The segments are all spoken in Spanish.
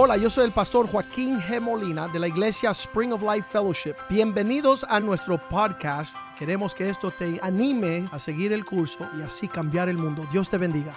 Hola, yo soy el pastor Joaquín G. Molina de la iglesia Spring of Life Fellowship. Bienvenidos a nuestro podcast. Queremos que esto te anime a seguir el curso y así cambiar el mundo. Dios te bendiga.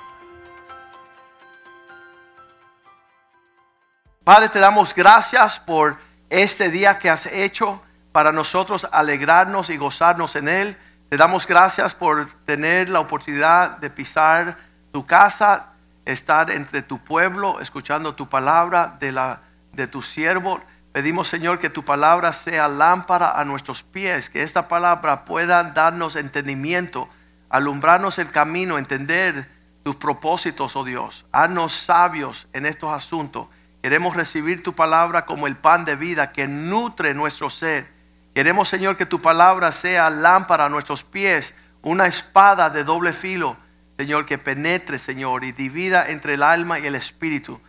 Padre, te damos gracias por este día que has hecho para nosotros alegrarnos y gozarnos en él. Te damos gracias por tener la oportunidad de pisar tu casa, estar entre tu pueblo, escuchando tu palabra de, la, de tu siervo. Pedimos, Señor, que tu palabra sea lámpara a nuestros pies, que esta palabra pueda darnos entendimiento, alumbrarnos el camino, entender tus propósitos, oh Dios. Haznos sabios en estos asuntos. Queremos recibir tu palabra como el pan de vida que nutre nuestro ser. Queremos, Señor, que tu palabra sea lámpara a nuestros pies, una espada de doble filo, Señor, que penetre, Señor, y divida entre el alma y el espíritu.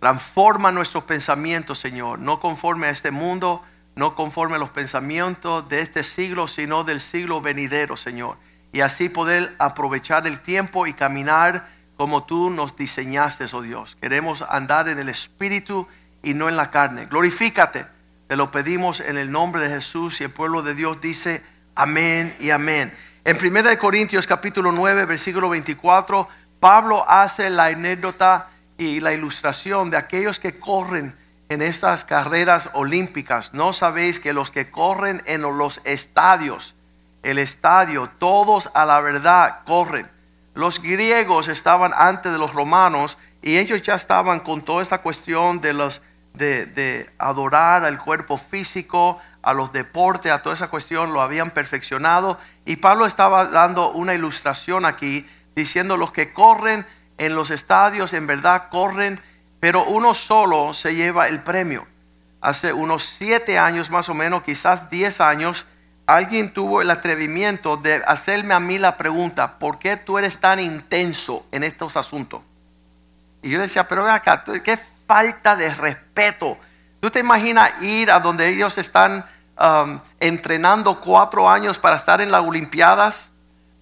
Transforma nuestros pensamientos, Señor, no conforme a este mundo, no conforme a los pensamientos de este siglo, sino del siglo venidero, Señor. Y así poder aprovechar el tiempo y caminar como tú nos diseñaste, oh Dios. Queremos andar en el espíritu y no en la carne. Glorifícate. Te lo pedimos en el nombre de Jesús y el pueblo de Dios dice amén y amén. En 1 Corintios capítulo 9, versículo 24, Pablo hace la anécdota y la ilustración de aquellos que corren en estas carreras olímpicas. No sabéis que los que corren en los estadios, el estadio, todos a la verdad corren. Los griegos estaban antes de los romanos y ellos ya estaban con toda esta cuestión de los de, adorar al cuerpo físico, a los deportes, a toda esa cuestión, lo habían perfeccionado. Y Pablo estaba dando una ilustración aquí, diciendo los que corren en los estadios, en verdad corren, pero uno solo se lleva el premio. Hace unos siete años más o menos, quizás diez años, alguien tuvo el atrevimiento de hacerme a mí la pregunta, ¿por qué tú eres tan intenso en estos asuntos? Y yo decía, pero acá, ¿qué falta de respeto. ¿Tú te imaginas ir a donde ellos están um, entrenando cuatro años para estar en las Olimpiadas?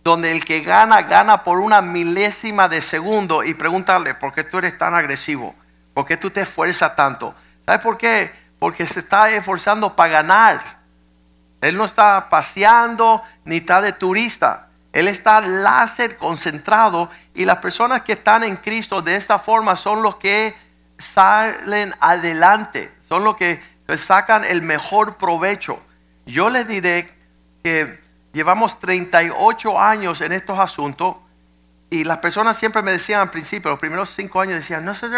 Donde el que gana, gana por una milésima de segundo y preguntarle, ¿por qué tú eres tan agresivo? ¿Por qué tú te esfuerzas tanto? ¿Sabes por qué? Porque se está esforzando para ganar. Él no está paseando ni está de turista. Él está láser concentrado y las personas que están en Cristo de esta forma son los que salen adelante, son los que sacan el mejor provecho. Yo les diré que llevamos 38 años en estos asuntos y las personas siempre me decían al principio, los primeros cinco años decían, no se te,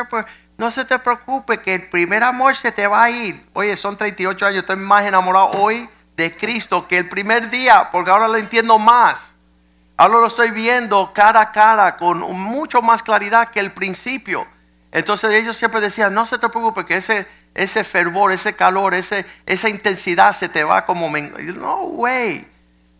no se te preocupe que el primer amor se te va a ir. Oye, son 38 años, estoy más enamorado hoy de Cristo que el primer día, porque ahora lo entiendo más. Ahora lo estoy viendo cara a cara con mucho más claridad que el principio. Entonces ellos siempre decían, no se te preocupe que ese, ese fervor, ese calor, ese, esa intensidad se te va como... No, güey,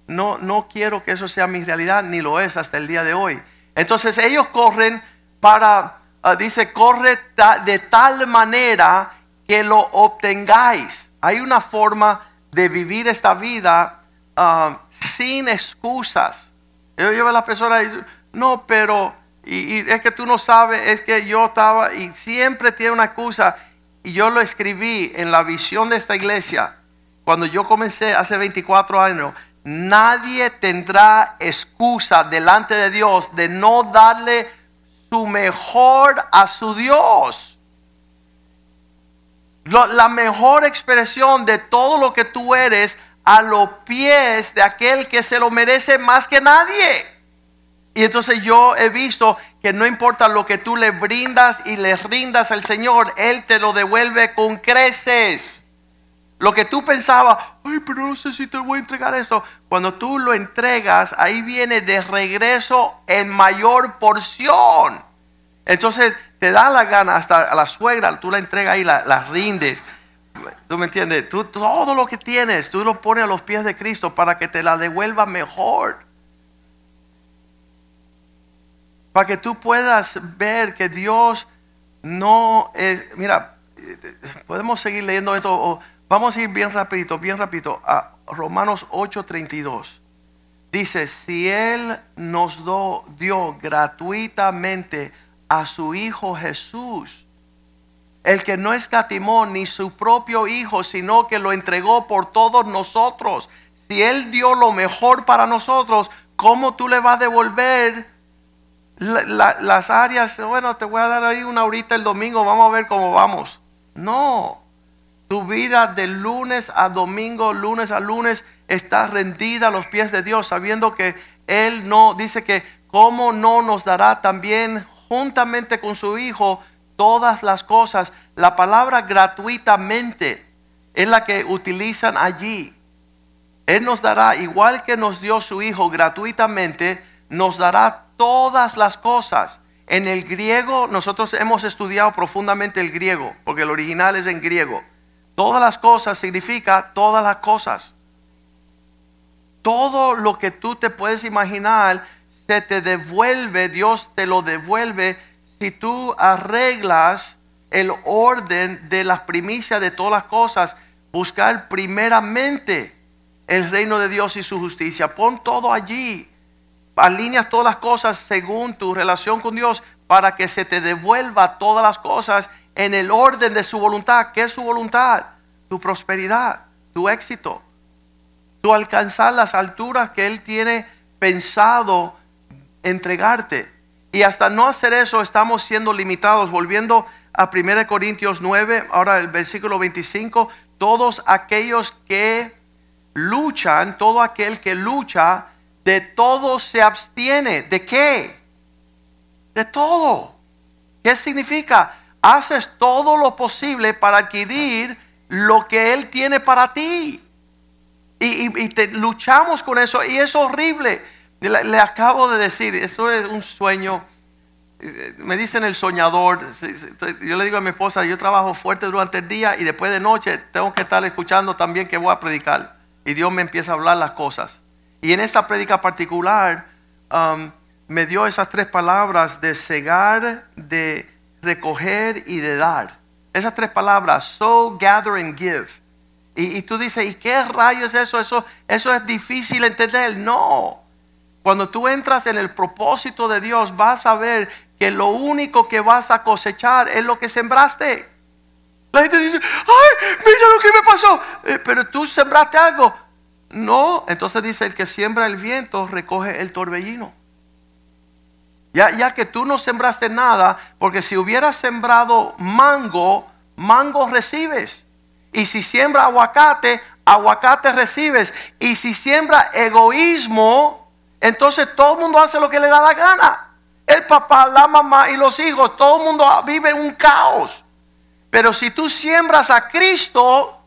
no, no quiero que eso sea mi realidad, ni lo es hasta el día de hoy. Entonces ellos corren para, ah, dice, corre de tal manera que lo obtengáis. Hay una forma de vivir esta vida ah, sin excusas. Yo, veo a las personas no, pero y, es que tú no sabes, es que yo estaba y siempre tiene una excusa. Y yo lo escribí en la visión de esta iglesia. Cuando yo comencé hace 24 años, nadie tendrá excusa delante de Dios de no darle su mejor a su Dios. la mejor expresión de todo lo que tú eres a los pies de aquel que se lo merece más que nadie. Y entonces yo he visto que no importa lo que tú le brindas y le rindas al Señor, Él te lo devuelve con creces. Lo que tú pensabas, ay, pero no sé si te voy a entregar eso. Cuando tú lo entregas, ahí viene de regreso en mayor porción. Entonces te da la gana, hasta a la suegra, tú la entregas y la, la rindes. ¿Tú me entiendes? Tú todo lo que tienes, tú lo pones a los pies de Cristo para que te la devuelva mejor para que tú puedas ver que Dios no es, mira, podemos seguir leyendo esto, vamos a ir bien rapidito, bien rapidito, a Romanos 8:32. Dice, si Él nos dio gratuitamente a su Hijo Jesús, el que no escatimó ni su propio hijo, sino que lo entregó por todos nosotros. Si él dio lo mejor para nosotros, ¿cómo tú le vas a devolver la- la- las áreas? Bueno, te voy a dar ahí una horita el domingo, vamos a ver cómo vamos. No, tu vida de lunes a domingo, lunes a lunes, está rendida a los pies de Dios, sabiendo que Él no, dice que, ¿cómo no nos dará también juntamente con su Hijo todas las cosas? La palabra gratuitamente es la que utilizan allí. Él nos dará, igual que nos dio su Hijo gratuitamente, nos dará todas las cosas. En el griego, nosotros hemos estudiado profundamente el griego, porque el original es en griego. Todas las cosas significa todas las cosas. Todo lo que tú te puedes imaginar se te devuelve, Dios te lo devuelve si tú arreglas el orden de las primicias de todas las cosas. Buscar primeramente el reino de Dios y su justicia. Pon todo allí. Alineas todas las cosas según tu relación con Dios para que se te devuelva todas las cosas en el orden de su voluntad. ¿Qué es su voluntad? Tu prosperidad, tu éxito, tu alcanzar las alturas que Él tiene pensado entregarte. Y hasta no hacer eso estamos siendo limitados. Volviendo a 1 Corintios 9, ahora el versículo 25, todos aquellos que luchan, todo aquel que lucha, de todo se abstiene. ¿De qué? De todo. ¿Qué significa? Haces todo lo posible para adquirir lo que Él tiene para ti. Y, te, luchamos con eso y es horrible. Le, le acabo de decir, eso es un sueño. Me dicen el soñador. Yo le digo a mi esposa, yo trabajo fuerte durante el día y después de noche tengo que estar escuchando también que voy a predicar. Y Dios me empieza a hablar las cosas. Y en esta prédica particular um, me dio esas tres palabras de cegar, de recoger y de dar. Esas tres palabras, sow, gather and give. Y, tú dices, ¿y qué rayos es eso? eso? Eso es difícil entender. No. Cuando tú entras en el propósito de Dios, vas a ver que lo único que vas a cosechar es lo que sembraste. La gente dice, ay, mira lo que me pasó. Eh, pero tú sembraste algo. No, entonces dice, el que siembra el viento recoge el torbellino. Ya, ya que tú no sembraste nada, porque si hubieras sembrado mango, mango recibes. Y si siembra aguacate, aguacate recibes. Y si siembra egoísmo, entonces todo el mundo hace lo que le da la gana. El papá, la mamá y los hijos, todo el mundo vive en un caos. Pero si tú siembras a Cristo,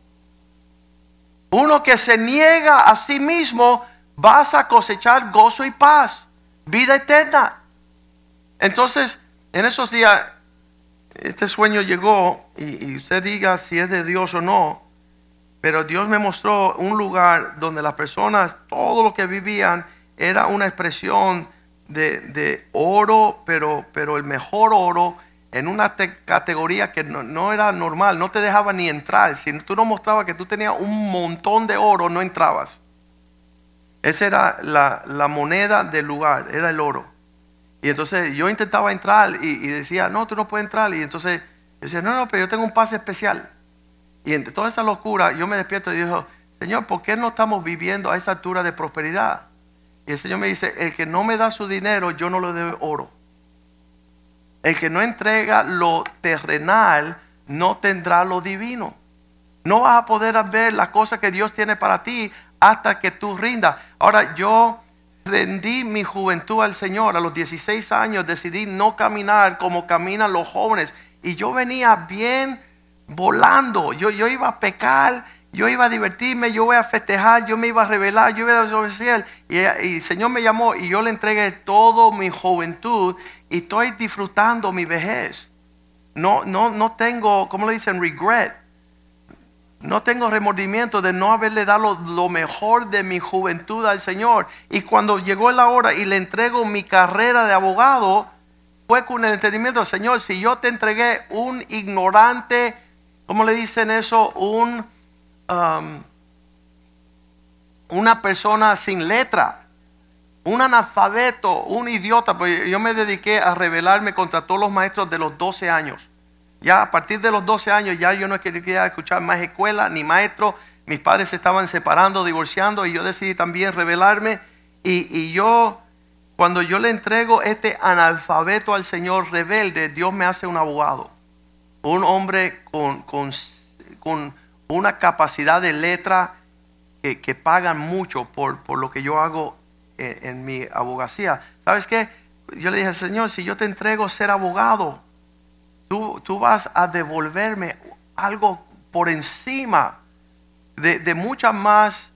uno que se niega a sí mismo, vas a cosechar gozo y paz, vida eterna. Entonces, en esos días, este sueño llegó y, usted diga si es de Dios o no, pero Dios me mostró un lugar donde las personas, todo lo que vivían, era una expresión de, de oro, pero, pero el mejor oro en una te- categoría que no, era normal, no te dejaba ni entrar. Si tú no mostrabas que tú tenías un montón de oro, no entrabas. Esa era la, moneda del lugar, era el oro. Y entonces yo intentaba entrar y, decía, no, tú no puedes entrar. Y entonces yo decía, no, no, pero yo tengo un pase especial. Y entre toda esa locura, yo me despierto y digo, Señor, ¿por qué no estamos viviendo a esa altura de prosperidad? Y el Señor me dice, el que no me da su dinero, yo no le debo oro. El que no entrega lo terrenal, no tendrá lo divino. No vas a poder ver las cosas que Dios tiene para ti hasta que tú rindas. Ahora, yo rendí mi juventud al Señor. A los 16 años decidí no caminar como caminan los jóvenes. Y yo venía bien volando. Yo, yo iba a pecar, yo iba a divertirme, yo iba a festejar, yo me iba a revelar, yo iba a desobedecer. Y, y el Señor me llamó y yo le entregué todo mi juventud y estoy disfrutando mi vejez. No, no, no tengo, ¿cómo le dicen? Regret. No tengo remordimiento de no haberle dado lo mejor de mi juventud al Señor. Y cuando llegó la hora y le entrego mi carrera de abogado, fue con el entendimiento, Señor, si yo te entregué un ignorante, ¿cómo le dicen eso? Un, um, una persona sin letra, un analfabeto, un idiota, pues yo me dediqué a rebelarme contra todos los maestros de los 12 años. Ya a partir de los 12 años ya yo no quería escuchar más escuela ni maestro. Mis padres se estaban separando, divorciando y yo decidí también rebelarme. Y, y yo, cuando yo le entrego este analfabeto al Señor rebelde, Dios me hace un abogado. Un hombre con, con, con una capacidad de letra que, que pagan mucho por, por, lo que yo hago en, mi abogacía. ¿Sabes qué? Yo le dije, Señor, si yo te entrego ser abogado, tú, tú vas a devolverme algo por encima de, de mucha más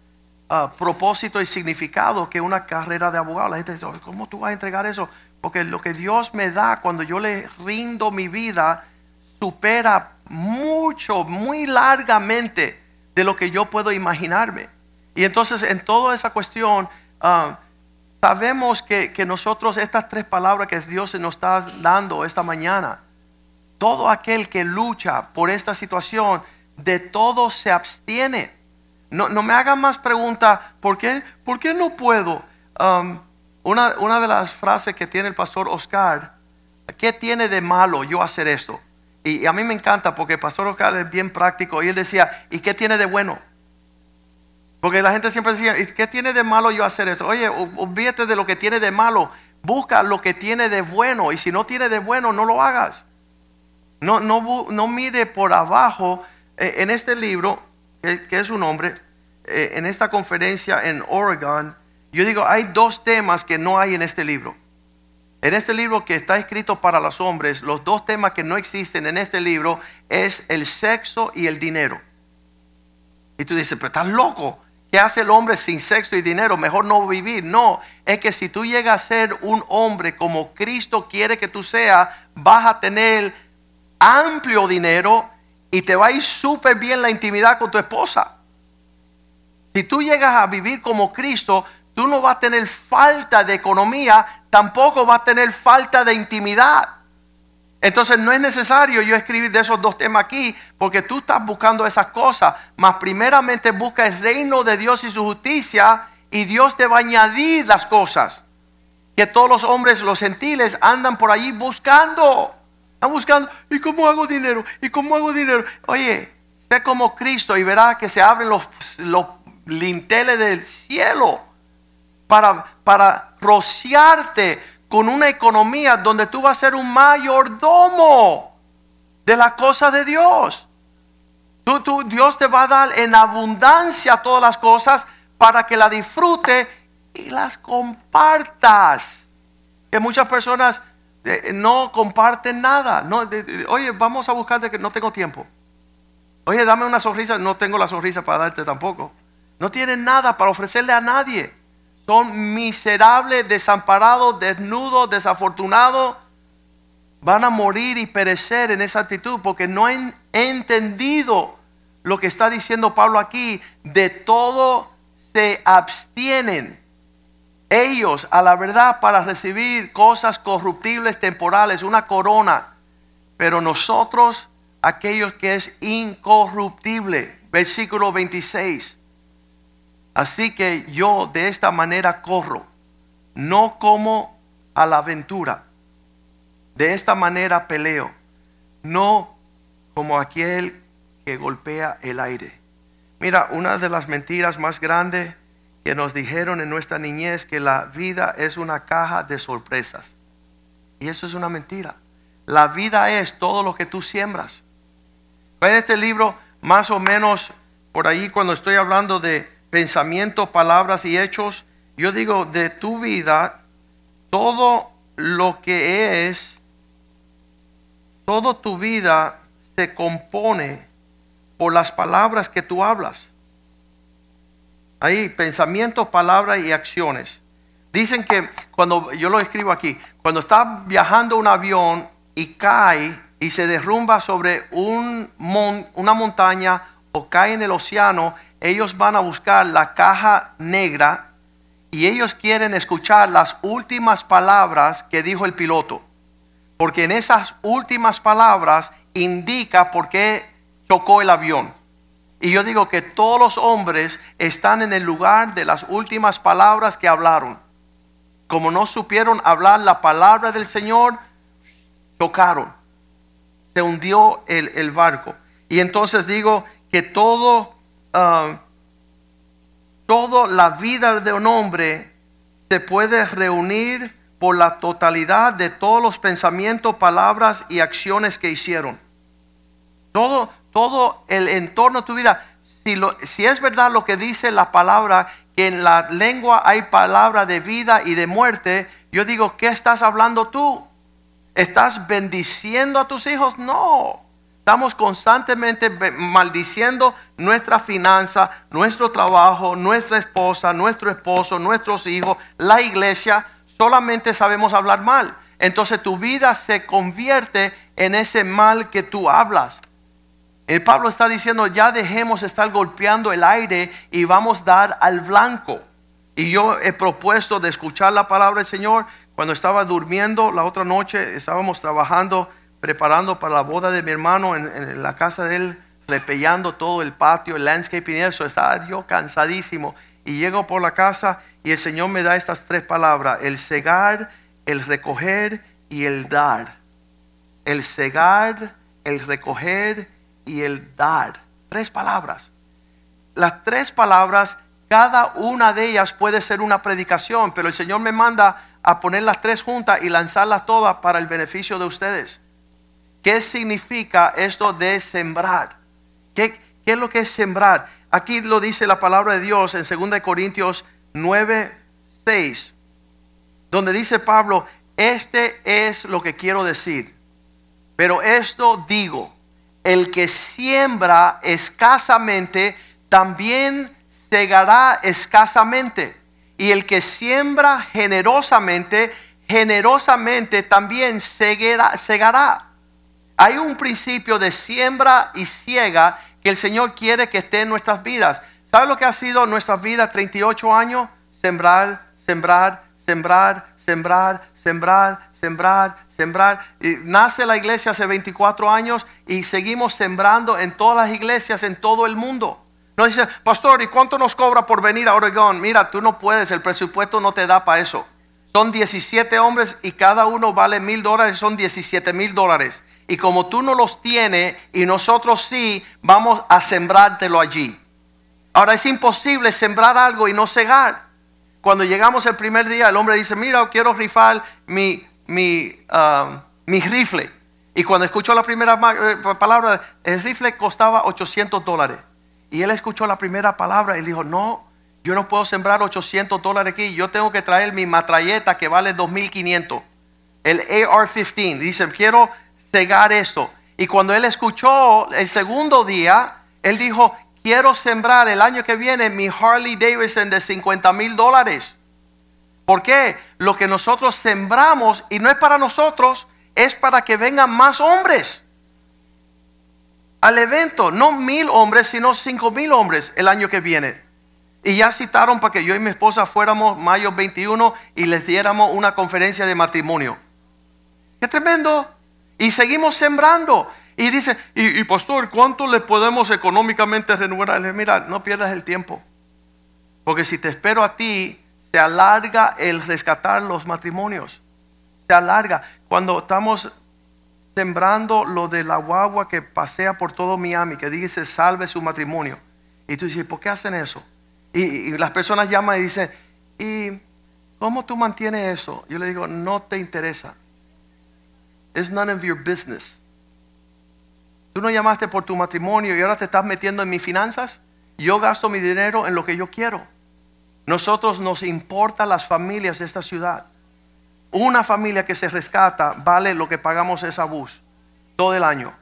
uh, propósito y significado que una carrera de abogado. La gente dice, ¿cómo tú vas a entregar eso? Porque lo que Dios me da cuando yo le rindo mi vida supera mucho, muy largamente de lo que yo puedo imaginarme. Y entonces en toda esa cuestión, uh, sabemos que, que, nosotros estas tres palabras que Dios nos está dando esta mañana, todo aquel que lucha por esta situación, de todo se abstiene. No, no me hagan más preguntas, ¿por qué, ¿por qué no puedo? Um, una, una de las frases que tiene el pastor Oscar, ¿qué tiene de malo yo hacer esto? Y, a mí me encanta porque el pastor Oscar es bien práctico y él decía, ¿y qué tiene de bueno? Porque la gente siempre decía, ¿y qué tiene de malo yo hacer eso? Oye, olvídate de lo que tiene de malo, busca lo que tiene de bueno y si no tiene de bueno, no lo hagas. No, no, no mire por abajo eh, en este libro, que, que es un hombre, eh, en esta conferencia en Oregon, yo digo, hay dos temas que no hay en este libro. En este libro que está escrito para los hombres, los dos temas que no existen en este libro es el sexo y el dinero. Y tú dices, pero estás loco. ¿Qué hace el hombre sin sexo y dinero? Mejor no vivir. No, es que si tú llegas a ser un hombre como Cristo quiere que tú seas, vas a tener amplio dinero y te va a ir súper bien la intimidad con tu esposa. Si tú llegas a vivir como Cristo, tú no vas a tener falta de economía, tampoco vas a tener falta de intimidad. Entonces no es necesario yo escribir de esos dos temas aquí, porque tú estás buscando esas cosas, mas primeramente busca el reino de Dios y su justicia, y Dios te va a añadir las cosas que todos los hombres, los gentiles, andan por allí buscando. Están buscando, ¿y cómo hago dinero? ¿Y cómo hago dinero? Oye, sé como Cristo y verás que se abren los, los linteles del cielo para, para rociarte con una economía donde tú vas a ser un mayordomo de las cosas de Dios. Tú, Dios te va a dar en abundancia todas las cosas para que la disfrute y las compartas. Que muchas personas eh, no comparten nada. No, oye, vamos a buscarte que no tengo tiempo. Oye, dame una sonrisa. No tengo la sonrisa para darte tampoco. No tienen nada para ofrecerle a nadie son miserables, desamparados, desnudos, desafortunados, van a morir y perecer en esa actitud porque no han entendido lo que está diciendo Pablo aquí. De todo se abstienen ellos a la verdad para recibir cosas corruptibles temporales, una corona. Pero nosotros, aquellos que es incorruptible, versículo 26. Así que yo de esta manera corro, no como a la aventura. De esta manera peleo, no como aquel que golpea el aire. Mira, una de las mentiras más grandes que nos dijeron en nuestra niñez que la vida es una caja de sorpresas. Y eso es una mentira. La vida es todo lo que tú siembras. En este libro, más o menos por ahí cuando estoy hablando de pensamientos, palabras y hechos. Yo digo, de tu vida, todo lo que es, toda tu vida se compone por las palabras que tú hablas. Ahí, pensamientos, palabras y acciones. Dicen que cuando, yo lo escribo aquí, cuando está viajando un avión y cae y se derrumba sobre un una montaña o cae en el océano, ellos van a buscar la caja negra y ellos quieren escuchar las últimas palabras que dijo el piloto. Porque en esas últimas palabras indica por qué chocó el avión. Y yo digo que todos los hombres están en el lugar de las últimas palabras que hablaron. Como no supieron hablar la palabra del Señor, chocaron. se hundió el, el barco. Y entonces digo que todo, ah, toda la vida de un hombre se puede reunir por la totalidad de todos los pensamientos, palabras y acciones que hicieron. Todo, todo el entorno de tu vida. Si, lo, si es verdad lo que dice la palabra, que en la lengua hay palabra de vida y de muerte, yo digo, ¿qué estás hablando tú? ¿Estás bendiciendo a tus hijos? No. Estamos constantemente maldiciendo nuestra finanza, nuestro trabajo, nuestra esposa, nuestro esposo, nuestros hijos, la iglesia. Solamente sabemos hablar mal. Entonces tu vida se convierte en ese mal que tú hablas. El Pablo está diciendo, ya dejemos estar golpeando el aire y vamos a dar al blanco. Y yo he propuesto de escuchar la palabra del Señor. Cuando estaba durmiendo la otra noche, estábamos trabajando preparando para la boda de mi hermano en, la casa de él, repellando todo el patio, el landscaping y eso. Estaba yo cansadísimo. Y llego por la casa y el Señor me da estas tres palabras: el cegar, el recoger y el dar. El cegar, el recoger y el dar. Tres palabras. Las tres palabras, cada una de ellas puede ser una predicación, pero el Señor me manda a poner las tres juntas y lanzarlas todas para el beneficio de ustedes. ¿Qué significa esto de sembrar? ¿Qué, es lo que es sembrar? Aquí lo dice la palabra de Dios en 2 Corintios 9, 6, donde dice Pablo, este es lo que quiero decir. Pero esto digo, el que siembra escasamente, también segará escasamente. Y el que siembra generosamente, generosamente también segará. Hay un principio de siembra y ciega que el Señor quiere que esté en nuestras vidas. ¿Sabe lo que ha sido nuestra vida 38 años? Sembrar, sembrar, sembrar, sembrar, sembrar, sembrar, sembrar. Y nace la iglesia hace 24 años y seguimos sembrando en todas las iglesias en todo el mundo. Nos dice, pastor, ¿y cuánto nos cobra por venir a Oregón? Mira, tú no puedes, el presupuesto no te da para eso. Son 17 hombres y cada uno vale mil dólares, son 17 mil dólares. Y como tú no los tienes y nosotros sí, vamos a sembrártelo allí. Ahora es imposible sembrar algo y no cegar. Cuando llegamos el primer día, el hombre dice, mira, quiero rifar mi, mi, um, mi rifle. Y cuando escuchó la primera eh, palabra, el rifle costaba 800 dólares. Y él escuchó la primera palabra y dijo, no, yo no puedo sembrar 800 dólares aquí. Yo tengo que traer mi matralleta que vale 2500. El AR-15. Dice, quiero eso. Y cuando él escuchó el segundo día, él dijo, quiero sembrar el año que viene mi Harley Davidson de 50 mil dólares. ¿Por qué? Lo que nosotros sembramos, y no es para nosotros, es para que vengan más hombres al evento. No mil hombres, sino cinco mil hombres el año que viene. Y ya citaron para que yo y mi esposa fuéramos mayo 21 y les diéramos una conferencia de matrimonio. Qué tremendo. Y seguimos sembrando. Y dice, y, pastor, ¿cuánto le podemos económicamente renovar? Mira, no pierdas el tiempo. Porque si te espero a ti, se alarga el rescatar los matrimonios. Se alarga. Cuando estamos sembrando lo de la guagua que pasea por todo Miami, que dice salve su matrimonio. Y tú dices, ¿por qué hacen eso? Y las personas llaman y dicen, ¿y cómo tú mantienes eso? Yo le digo, no te interesa. It's none of your business. Tú no llamaste por tu matrimonio y ahora te estás metiendo en mis finanzas. Yo gasto mi dinero en lo que yo quiero. Nosotros nos importa las familias de esta ciudad. Una familia que se rescata vale lo que pagamos esa bus todo el año.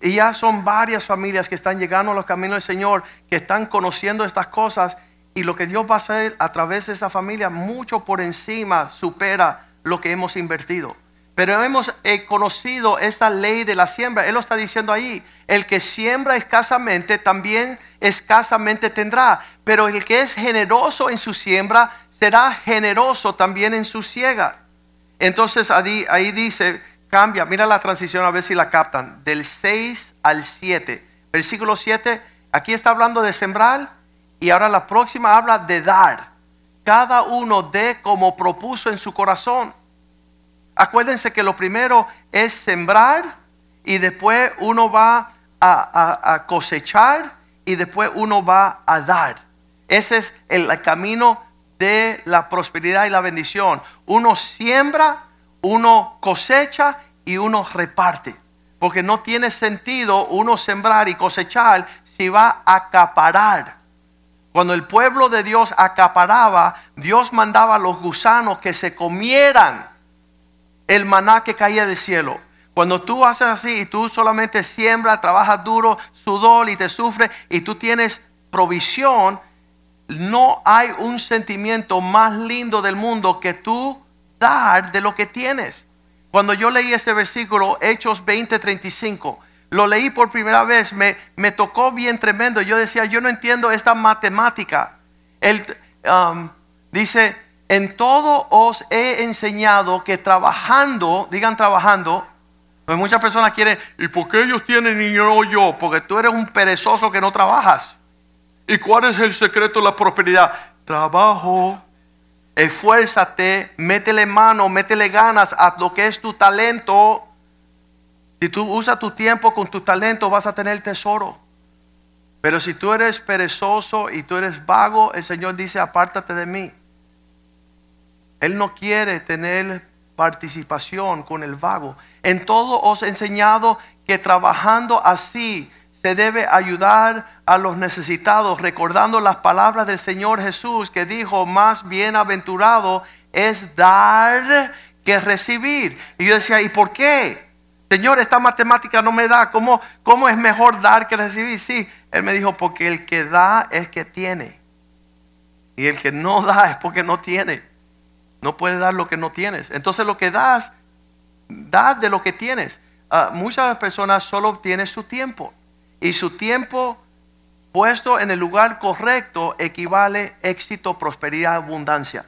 Y ya son varias familias que están llegando a los caminos del Señor, que están conociendo estas cosas. Y lo que Dios va a hacer a través de esa familia, mucho por encima supera lo que hemos invertido. Pero hemos eh, conocido esta ley de la siembra. Él lo está diciendo ahí. El que siembra escasamente también escasamente tendrá. Pero el que es generoso en su siembra será generoso también en su siega. Entonces ahí, ahí dice, cambia, mira la transición a ver si la captan. Del 6 al 7. Versículo 7, aquí está hablando de sembrar y ahora la próxima habla de dar. Cada uno dé como propuso en su corazón Acuérdense que lo primero es sembrar y después uno va a, a- cosechar y después uno va a dar. Ese es el camino de la prosperidad y la bendición. Uno siembra, uno cosecha y uno reparte. Porque no tiene sentido uno sembrar y cosechar si va a acaparar. Cuando el pueblo de Dios acaparaba, Dios mandaba a los gusanos que se comieran el maná que caía del cielo. Cuando tú haces así y tú solamente siembras, trabajas duro, sudor y te sufres y tú tienes provisión, no hay un sentimiento más lindo del mundo que tú dar de lo que tienes. Cuando yo leí ese versículo, Hechos 20:35, lo leí por primera vez, me, me tocó bien tremendo. Yo decía, yo no entiendo esta matemática. Él um, dice, en todo os he enseñado que trabajando, digan trabajando, pues muchas personas quieren, ¿y por qué ellos tienen y no yo? Porque tú eres un perezoso que no trabajas. ¿Y cuál es el secreto de la prosperidad? Trabajo. Esfuérzate, métele mano, métele ganas a lo que es tu talento. Si tú usas tu tiempo con tu talento, vas a tener tesoro. Pero si tú eres perezoso y tú eres vago, el Señor dice, apártate de mí. Él no quiere tener participación con el vago. En todo os he enseñado que trabajando así se debe ayudar a los necesitados, recordando las palabras del Señor Jesús que dijo, más bienaventurado es dar que recibir. Y yo decía, ¿y por qué? Señor, esta matemática no me da. ¿Cómo, ¿Cómo es mejor dar que recibir? Sí, Él me dijo, porque el que da es que tiene. Y el que no da es porque no tiene. No puede dar lo que no tienes. Entonces lo que das, da de lo que tienes. Ah, muchas personas solo obtienen su tiempo. Y su tiempo puesto en el lugar correcto equivale éxito, prosperidad, abundancia.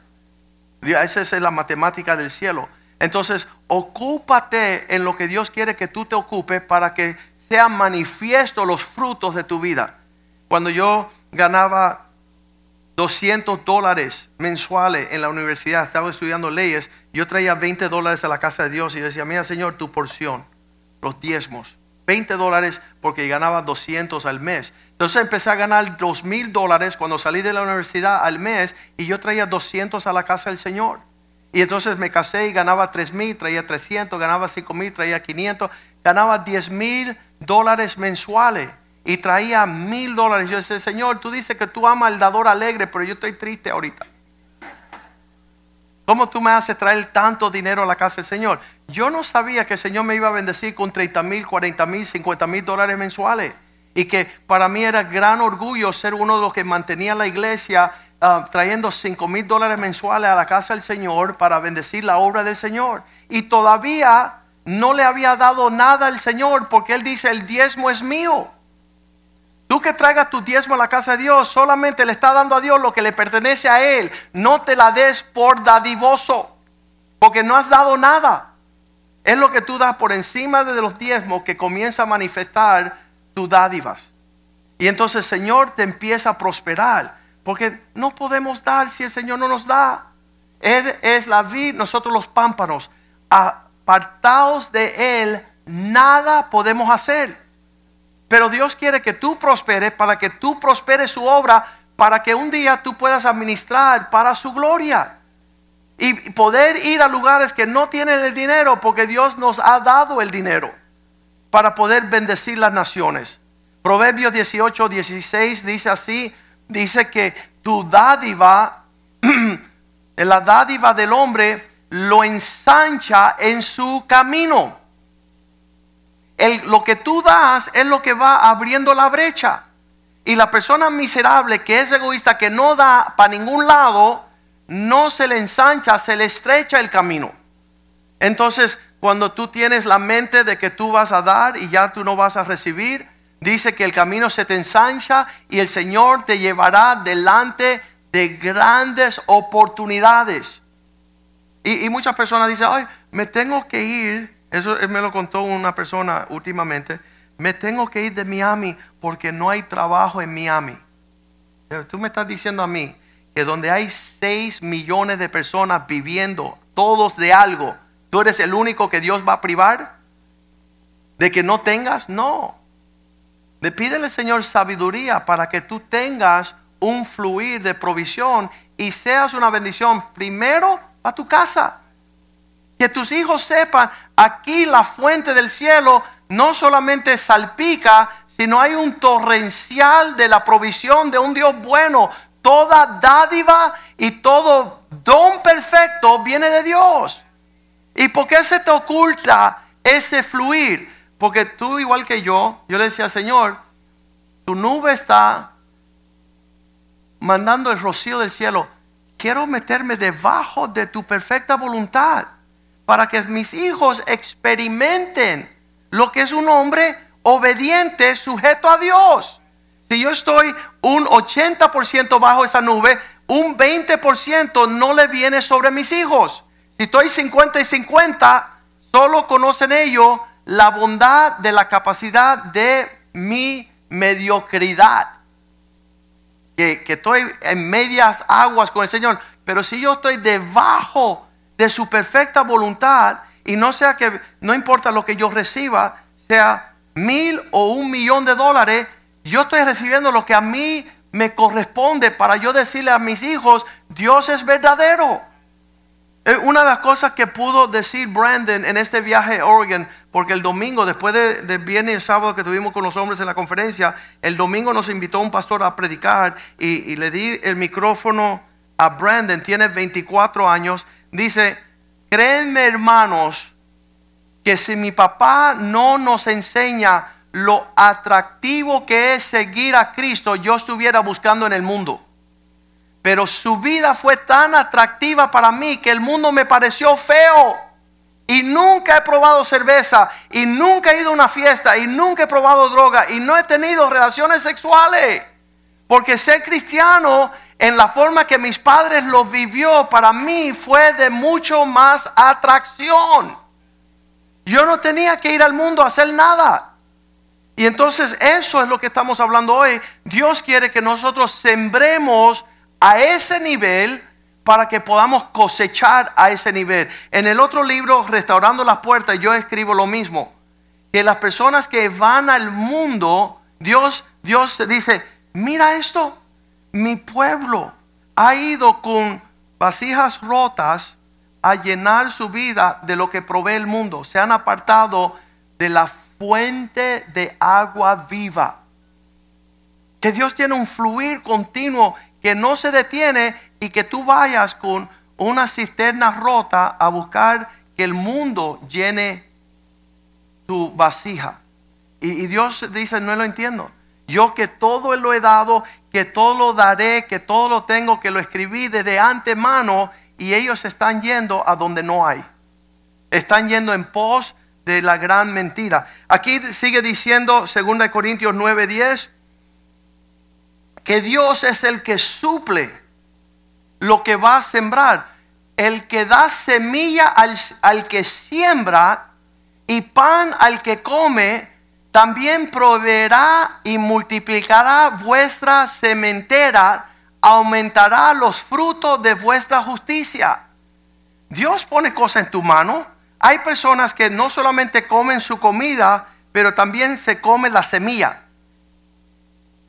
Esa es la matemática del cielo. Entonces, ocúpate en lo que Dios quiere que tú te ocupes para que sean manifiestos los frutos de tu vida. Cuando yo ganaba 200 dólares mensuales en la universidad, estaba estudiando leyes, yo traía 20 dólares a la casa de Dios y decía, mira Señor, tu porción, los diezmos. 20 dólares porque ganaba 200 al mes. Entonces empecé a ganar 2 mil dólares cuando salí de la universidad al mes y yo traía 200 a la casa del Señor. Y entonces me casé y ganaba 3 mil, traía 300, ganaba 5 mil, traía 500, ganaba 10 mil dólares mensuales y traía mil dólares. Yo decía, Señor, tú dices que tú amas al dador alegre, pero yo estoy triste ahorita. ¿Cómo tú me haces traer tanto dinero a la casa del Señor? Yo no sabía que el Señor me iba a bendecir con 30 mil, 40 mil, 50 mil dólares mensuales. Y que para mí era gran orgullo ser uno de los que mantenía la iglesia uh, trayendo 5 mil dólares mensuales a la casa del Señor para bendecir la obra del Señor. Y todavía no le había dado nada al Señor porque Él dice, el diezmo es mío. Tú que traigas tu diezmo a la casa de Dios, solamente le está dando a Dios lo que le pertenece a Él. No te la des por dadivoso, porque no has dado nada. Es lo que tú das por encima de los diezmos que comienza a manifestar tus dádivas. Y entonces el Señor te empieza a prosperar, porque no podemos dar si el Señor no nos da. Él es la vid, nosotros los pámpanos. Apartados de Él, nada podemos hacer. Pero Dios quiere que tú prosperes para que tú prosperes su obra, para que un día tú puedas administrar para su gloria. Y poder ir a lugares que no tienen el dinero, porque Dios nos ha dado el dinero para poder bendecir las naciones. Proverbios 18, 16 dice así, dice que tu dádiva, la dádiva del hombre, lo ensancha en su camino. Lo que tú das es lo que va abriendo la brecha. Y la persona miserable que es egoísta, que no da para ningún lado, no se le ensancha, se le estrecha el camino. Entonces, cuando tú tienes la mente de que tú vas a dar y ya tú no vas a recibir, dice que el camino se te ensancha y el Señor te llevará delante de grandes oportunidades. Y, y muchas personas dicen, ay, me tengo que ir eso me lo contó una persona últimamente. Me tengo que ir de Miami porque no hay trabajo en Miami. Tú me estás diciendo a mí que donde hay 6 millones de personas viviendo, todos de algo, tú eres el único que Dios va a privar. de que no tengas, no. Le pídele, Señor, sabiduría para que tú tengas un fluir de provisión y seas una bendición primero a tu casa. Que tus hijos sepan, aquí la fuente del cielo no solamente salpica, sino hay un torrencial de la provisión de un Dios bueno. Toda dádiva y todo don perfecto viene de Dios. ¿Y por qué se te oculta ese fluir? Porque tú, igual que yo, yo le decía, Señor, tu nube está mandando el rocío del cielo. Quiero meterme debajo de tu perfecta voluntad para que mis hijos experimenten lo que es un hombre obediente, sujeto a Dios. Si yo estoy un 80% bajo esa nube, un 20% no le viene sobre mis hijos. Si estoy 50 y 50, solo conocen ellos la bondad de la capacidad de mi mediocridad. Que, que, estoy en medias aguas con el Señor. Pero si yo estoy debajo de su perfecta voluntad, y no sea que, no importa lo que yo reciba, sea mil o un millón de dólares, yo estoy recibiendo lo que a mí me corresponde para yo decirle a mis hijos, Dios es verdadero. Una de las cosas que pudo decir Brandon en este viaje a Oregon, porque el domingo, después de viernes y sábado que tuvimos con los hombres en la conferencia, el domingo nos invitó un pastor a predicar y, y le di el micrófono a Brandon, tiene 24 años, dice, créenme hermanos, que si mi papá no nos enseña lo atractivo que es seguir a Cristo, yo estuviera buscando en el mundo. Pero su vida fue tan atractiva para mí que el mundo me pareció feo. Y nunca he probado cerveza, y nunca he ido a una fiesta, y nunca he probado droga, y no he tenido relaciones sexuales. Porque ser cristiano en la forma que mis padres lo vivió, para mí fue de mucho más atracción. Yo no tenía que ir al mundo a hacer nada. Y entonces eso es lo que estamos hablando hoy. Dios quiere que nosotros sembremos a ese nivel para que podamos cosechar a ese nivel. En el otro libro, Restaurando las Puertas, yo escribo lo mismo. Que las personas que van al mundo, Dios, Dios dice, mira esto, mi pueblo ha ido con vasijas rotas a llenar su vida de lo que provee el mundo. Se han apartado de la fuente de agua viva. Que Dios tiene un fluir continuo que no se detiene y que tú vayas con una cisterna rota a buscar que el mundo llene tu vasija. Y, Dios dice, no lo entiendo. Yo que todo lo he dado, que todo lo daré, que todo lo tengo, que lo escribí desde antemano y ellos están yendo a donde no hay. Están yendo en pos de la gran mentira. Aquí sigue diciendo 2 Corintios 9:10 que Dios es el que suple lo que va a sembrar, el que da semilla al, que siembra y pan al que come, también proveerá y multiplicará vuestra sementera, aumentará los frutos de vuestra justicia. Dios pone cosas en tu mano. Hay personas que no solamente comen su comida, pero también se come la semilla.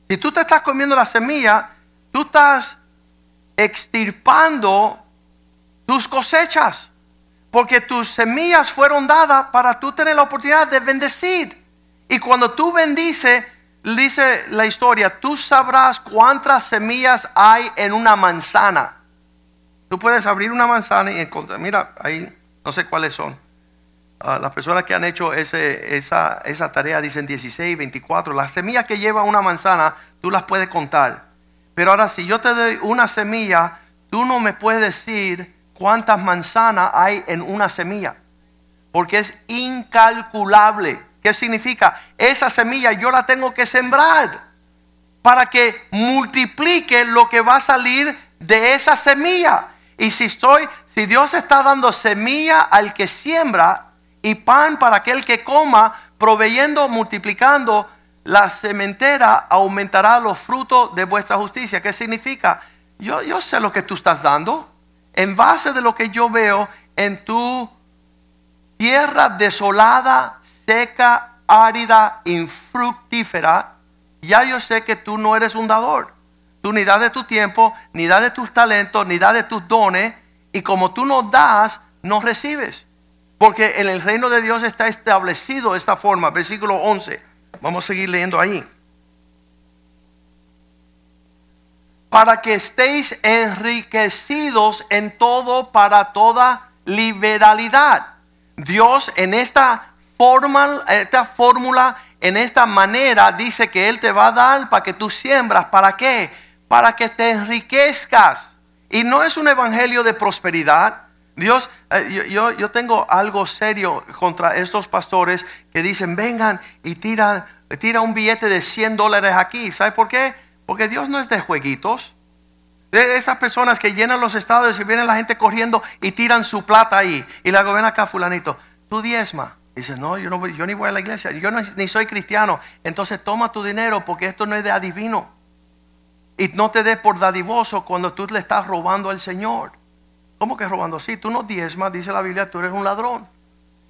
Si tú te estás comiendo la semilla, tú estás extirpando tus cosechas. Porque tus semillas fueron dadas para tú tener la oportunidad de bendecir. Y cuando tú bendices, dice la historia, tú sabrás cuántas semillas hay en una manzana. Tú puedes abrir una manzana y encontrar, mira, ahí no sé cuáles son. Ah, las personas que han hecho esa, esa tarea dicen 16, 24. Las semillas que lleva una manzana, tú las puedes contar. Pero ahora, si yo te doy una semilla, tú no me puedes decir cuántas manzanas hay en una semilla. Porque es incalculable. ¿Qué significa? Esa semilla yo la tengo que sembrar para que multiplique lo que va a salir de esa semilla. Y si estoy, si Dios está dando semilla al que siembra, y pan para aquel que coma, proveyendo, multiplicando, la cementera aumentará los frutos de vuestra justicia. ¿Qué significa? Yo, yo sé lo que tú estás dando. En base de lo que yo veo en tu tierra desolada, seca, árida, infructífera, ya yo sé que tú no eres un dador. Tú ni das de tu tiempo, ni das de tus talentos, ni das de tus dones. Y como tú no das, no recibes. Porque en el reino de Dios está establecido esta forma. Versículo 11. Vamos a seguir leyendo ahí. Para que estéis enriquecidos en todo para toda liberalidad. Dios en esta, forma, esta fórmula, en esta manera, dice que Él te va a dar para que tú siembras. ¿Para qué? Para que te enriquezcas. Y no es un evangelio de prosperidad. Dios, eh, yo, yo, tengo algo serio contra estos pastores que dicen, vengan y tiran, tira un billete de 100 dólares aquí. ¿Sabe por qué? Porque Dios no es de jueguitos. De esas personas que llenan los estados y viene la gente corriendo y tiran su plata ahí. Y la ven acá, fulanito, tú diezma. Dice, no, yo, no, yo ni voy a la iglesia, yo ni soy cristiano. Entonces toma tu dinero porque esto no es de adivino. Y no te des por dadivoso cuando tú le estás robando al Señor. ¿Cómo que robando? Sí, tú no diezmas, dice la Biblia, tú eres un ladrón.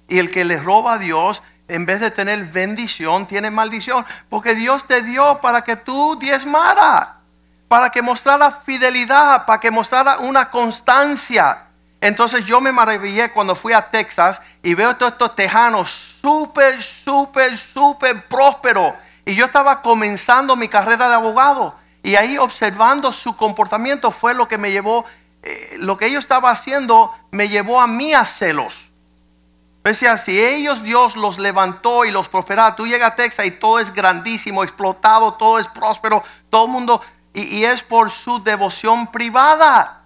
Y el que le roba a Dios, en vez de tener bendición, tiene maldición. Porque Dios te dio para que tú diezmara, para que mostrara fidelidad, para que mostrara una constancia. Entonces yo me maravillé cuando fui a Texas y veo todos estos tejanos súper, súper, súper prósperos. Y yo estaba comenzando mi carrera de abogado. Y ahí observando su comportamiento fue lo que me llevó eh, lo que ellos estaban haciendo me llevó a mí a celos. Decía, si ellos Dios los levantó y los prosperaba, tú llegas a Texas y todo es grandísimo, explotado, todo es próspero, todo el mundo, y, es por su devoción privada.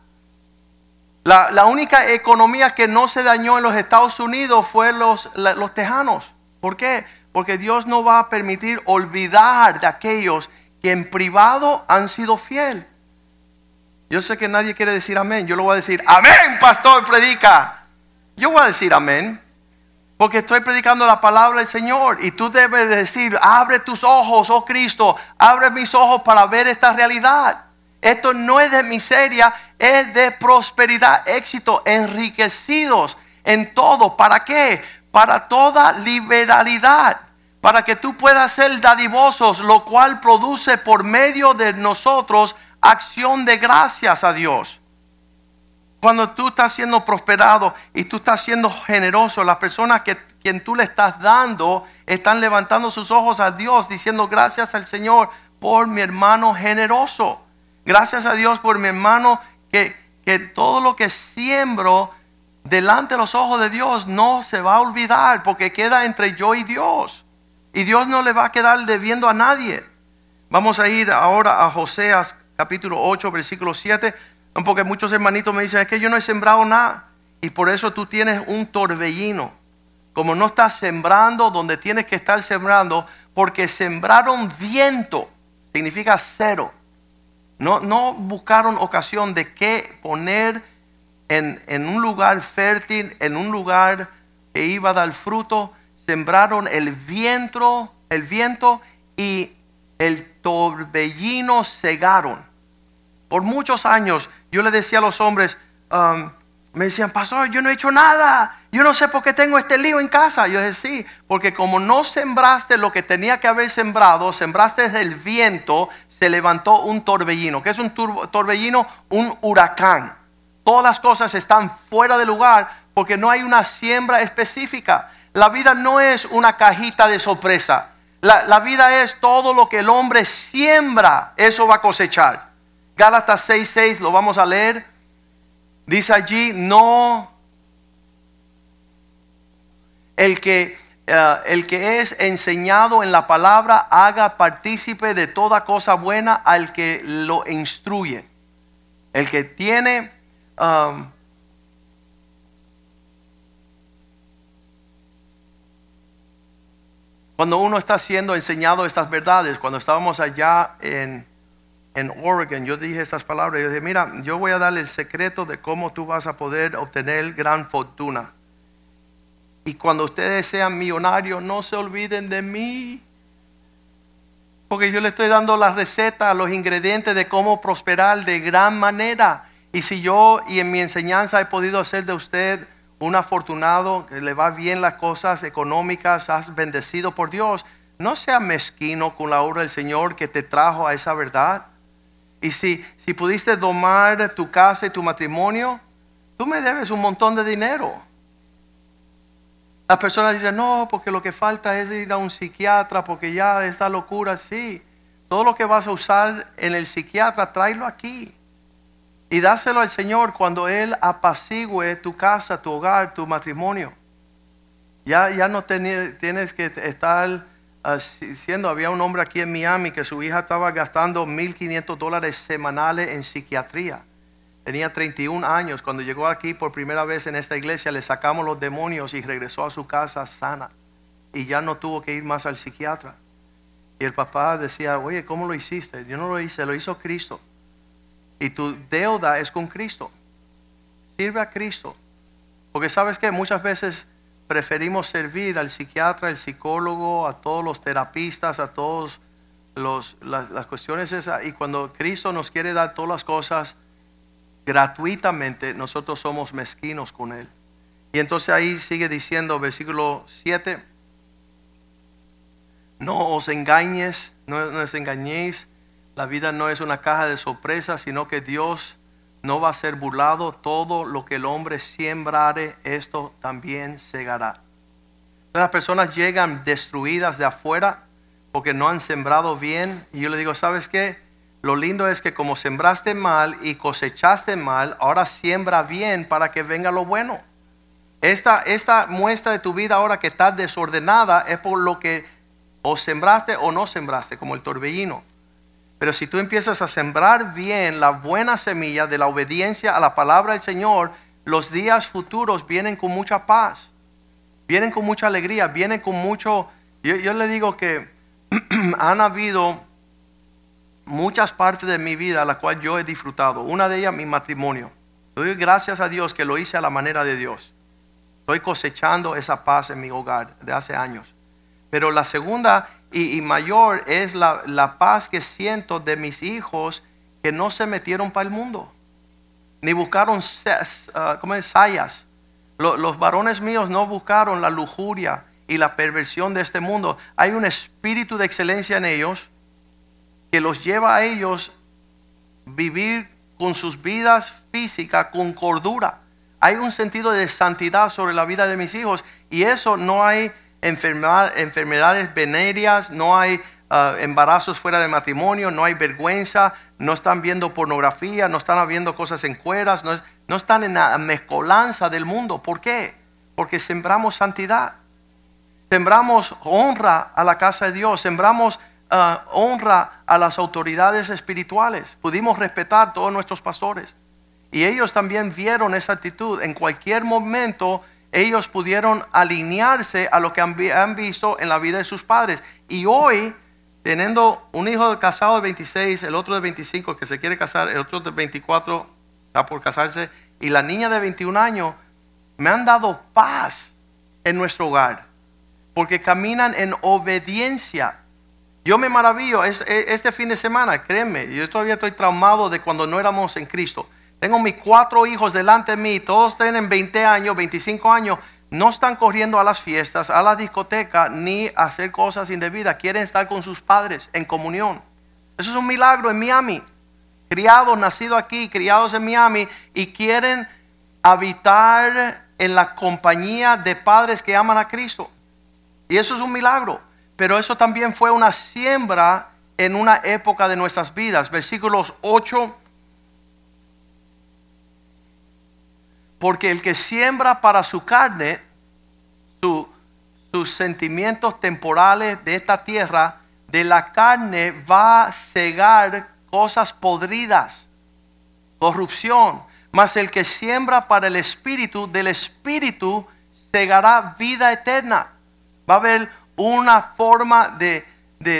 La, la, única economía que no se dañó en los Estados Unidos fue los, los tejanos. ¿Por qué? Porque Dios no va a permitir olvidar de aquellos que en privado han sido fieles. Yo sé que nadie quiere decir amén. Yo lo voy a decir, amén, pastor, predica. Yo voy a decir amén. Porque estoy predicando la palabra del Señor. Y tú debes decir, abre tus ojos, oh Cristo. Abre mis ojos para ver esta realidad. Esto no es de miseria, es de prosperidad, éxito, enriquecidos en todo. ¿Para qué? Para toda liberalidad. Para que tú puedas ser dadivosos, lo cual produce por medio de nosotros acción de gracias a Dios. Cuando tú estás siendo prosperado y tú estás siendo generoso, las personas que quien tú le estás dando están levantando sus ojos a Dios diciendo gracias al Señor por mi hermano generoso. Gracias a Dios por mi hermano que, que todo lo que siembro delante de los ojos de Dios no se va a olvidar porque queda entre yo y Dios. Y Dios no le va a quedar debiendo a nadie. Vamos a ir ahora a Joseas capítulo 8, versículo 7, porque muchos hermanitos me dicen, es que yo no he sembrado nada. Y por eso tú tienes un torbellino. Como no estás sembrando donde tienes que estar sembrando, porque sembraron viento, significa cero. No, no buscaron ocasión de qué poner en, en un lugar fértil, en un lugar que iba a dar fruto. Sembraron el viento, el viento y el torbellino cegaron. Por muchos años yo le decía a los hombres, um, me decían, pastor, yo no he hecho nada. Yo no sé por qué tengo este lío en casa. Yo decía, sí, porque como no sembraste lo que tenía que haber sembrado, sembraste el viento, se levantó un torbellino. ¿Qué es un torbellino? Un huracán. Todas las cosas están fuera de lugar porque no hay una siembra específica. La vida no es una cajita de sorpresa. La, la vida es todo lo que el hombre siembra, eso va a cosechar. Gálatas 6:6 lo vamos a leer. Dice allí, no el que eh, el que es enseñado en la palabra haga partícipe de toda cosa buena al que lo instruye. El que tiene um, cuando uno está siendo enseñado estas verdades, cuando estábamos allá en en Oregon, yo dije estas palabras, yo dije, mira, yo voy a darle el secreto de cómo tú vas a poder obtener gran fortuna. Y cuando ustedes sean millonarios, no se olviden de mí. Porque yo le estoy dando la receta, los ingredientes de cómo prosperar de gran manera. Y si yo y en mi enseñanza he podido hacer de usted un afortunado, que le va bien las cosas económicas, has bendecido por Dios, no sea mezquino con la obra del Señor que te trajo a esa verdad. Y si, si pudiste domar tu casa y tu matrimonio, tú me debes un montón de dinero. Las personas dicen, no, porque lo que falta es ir a un psiquiatra, porque ya esta locura, sí. Todo lo que vas a usar en el psiquiatra, tráelo aquí. Y dáselo al Señor cuando Él apacigüe tu casa, tu hogar, tu matrimonio. Ya, ya no tienes que estar haciendo. Había un hombre aquí en Miami que su hija estaba gastando 1.500 dólares semanales en psiquiatría. Tenía 31 años. Cuando llegó aquí por primera vez en esta iglesia, le sacamos los demonios y regresó a su casa sana. Y ya no tuvo que ir más al psiquiatra. Y el papá decía, oye, ¿cómo lo hiciste? Yo no lo hice, lo hizo Cristo. Y tu deuda es con Cristo. Sirve a Cristo. Porque sabes que muchas veces preferimos servir al psiquiatra, al psicólogo, a todos los terapistas, a todos los, las, cuestiones esas. Y cuando Cristo nos quiere dar todas las cosas, gratuitamente, nosotros somos mezquinos con Él. Y entonces ahí sigue diciendo, versículo 7, no os engañes, no, os engañéis, la vida no es una caja de sorpresas, sino que Dios no va a ser burlado, todo lo que el hombre siembrare, esto también segará. Las personas llegan destruidas de afuera porque no han sembrado bien. Y yo le digo, ¿sabes qué? Lo lindo es que como sembraste mal y cosechaste mal, ahora siembra bien para que venga lo bueno. Esta, esta muestra de tu vida ahora que está desordenada es por lo que o sembraste o no sembraste, como el torbellino. Pero si tú empiezas a sembrar bien la buena semilla de la obediencia a la palabra del Señor, los días futuros vienen con mucha paz, vienen con mucha alegría, vienen con mucho... Yo, le digo que han habido muchas partes de mi vida a la cual yo he disfrutado. Una de ellas mi matrimonio. Doy gracias a Dios que lo hice a la manera de Dios. Estoy cosechando esa paz en mi hogar de hace años. Pero la segunda y, mayor es la, paz que siento de mis hijos que no se metieron para el mundo. Ni buscaron uh, ¿cómo es? sayas. los varones míos no buscaron la lujuria y la perversión de este mundo. Hay un espíritu de excelencia en ellos que los lleva a ellos vivir con sus vidas físicas con cordura. Hay un sentido de santidad sobre la vida de mis hijos y eso no hay enfermedades venéreas, no hay ah, embarazos fuera de matrimonio, no hay vergüenza, no están viendo pornografía, no están viendo cosas en cueras, no, están en la mezcolanza del mundo. ¿Por qué? Porque sembramos santidad, sembramos honra a la casa de Dios, sembramos Ah, honra a las autoridades espirituales. Pudimos respetar todos nuestros pastores. Y ellos también vieron esa actitud. En cualquier momento ellos pudieron alinearse a lo que han, visto en la vida de sus padres. Y hoy, teniendo un hijo casado de 26, el otro de 25 que se quiere casar, el otro de 24 está por casarse, y la niña de 21 años, me han dado paz en nuestro hogar. Porque caminan en obediencia yo me maravillo e, este fin de semana, créeme, yo todavía estoy traumado de cuando no éramos en Cristo. Tengo mis cuatro hijos delante de mí, todos tienen 20 años, 25 años, no están corriendo a las fiestas, a la discoteca, ni a hacer cosas indebidas, quieren estar con sus padres en comunión. Eso es un milagro en Miami. Criados, nacidos aquí, criados en Miami, y quieren habitar en la compañía de padres que aman a Cristo. Y eso es un milagro pero eso también fue una siembra en una época de nuestras vidas. Versículos 8. Porque el que siembra para su carne, sus sentimientos temporales de esta tierra, de la carne va a cegar cosas podridas, corrupción. Mas el que siembra para el espíritu, del espíritu cegará vida eterna. Va a haber una forma de,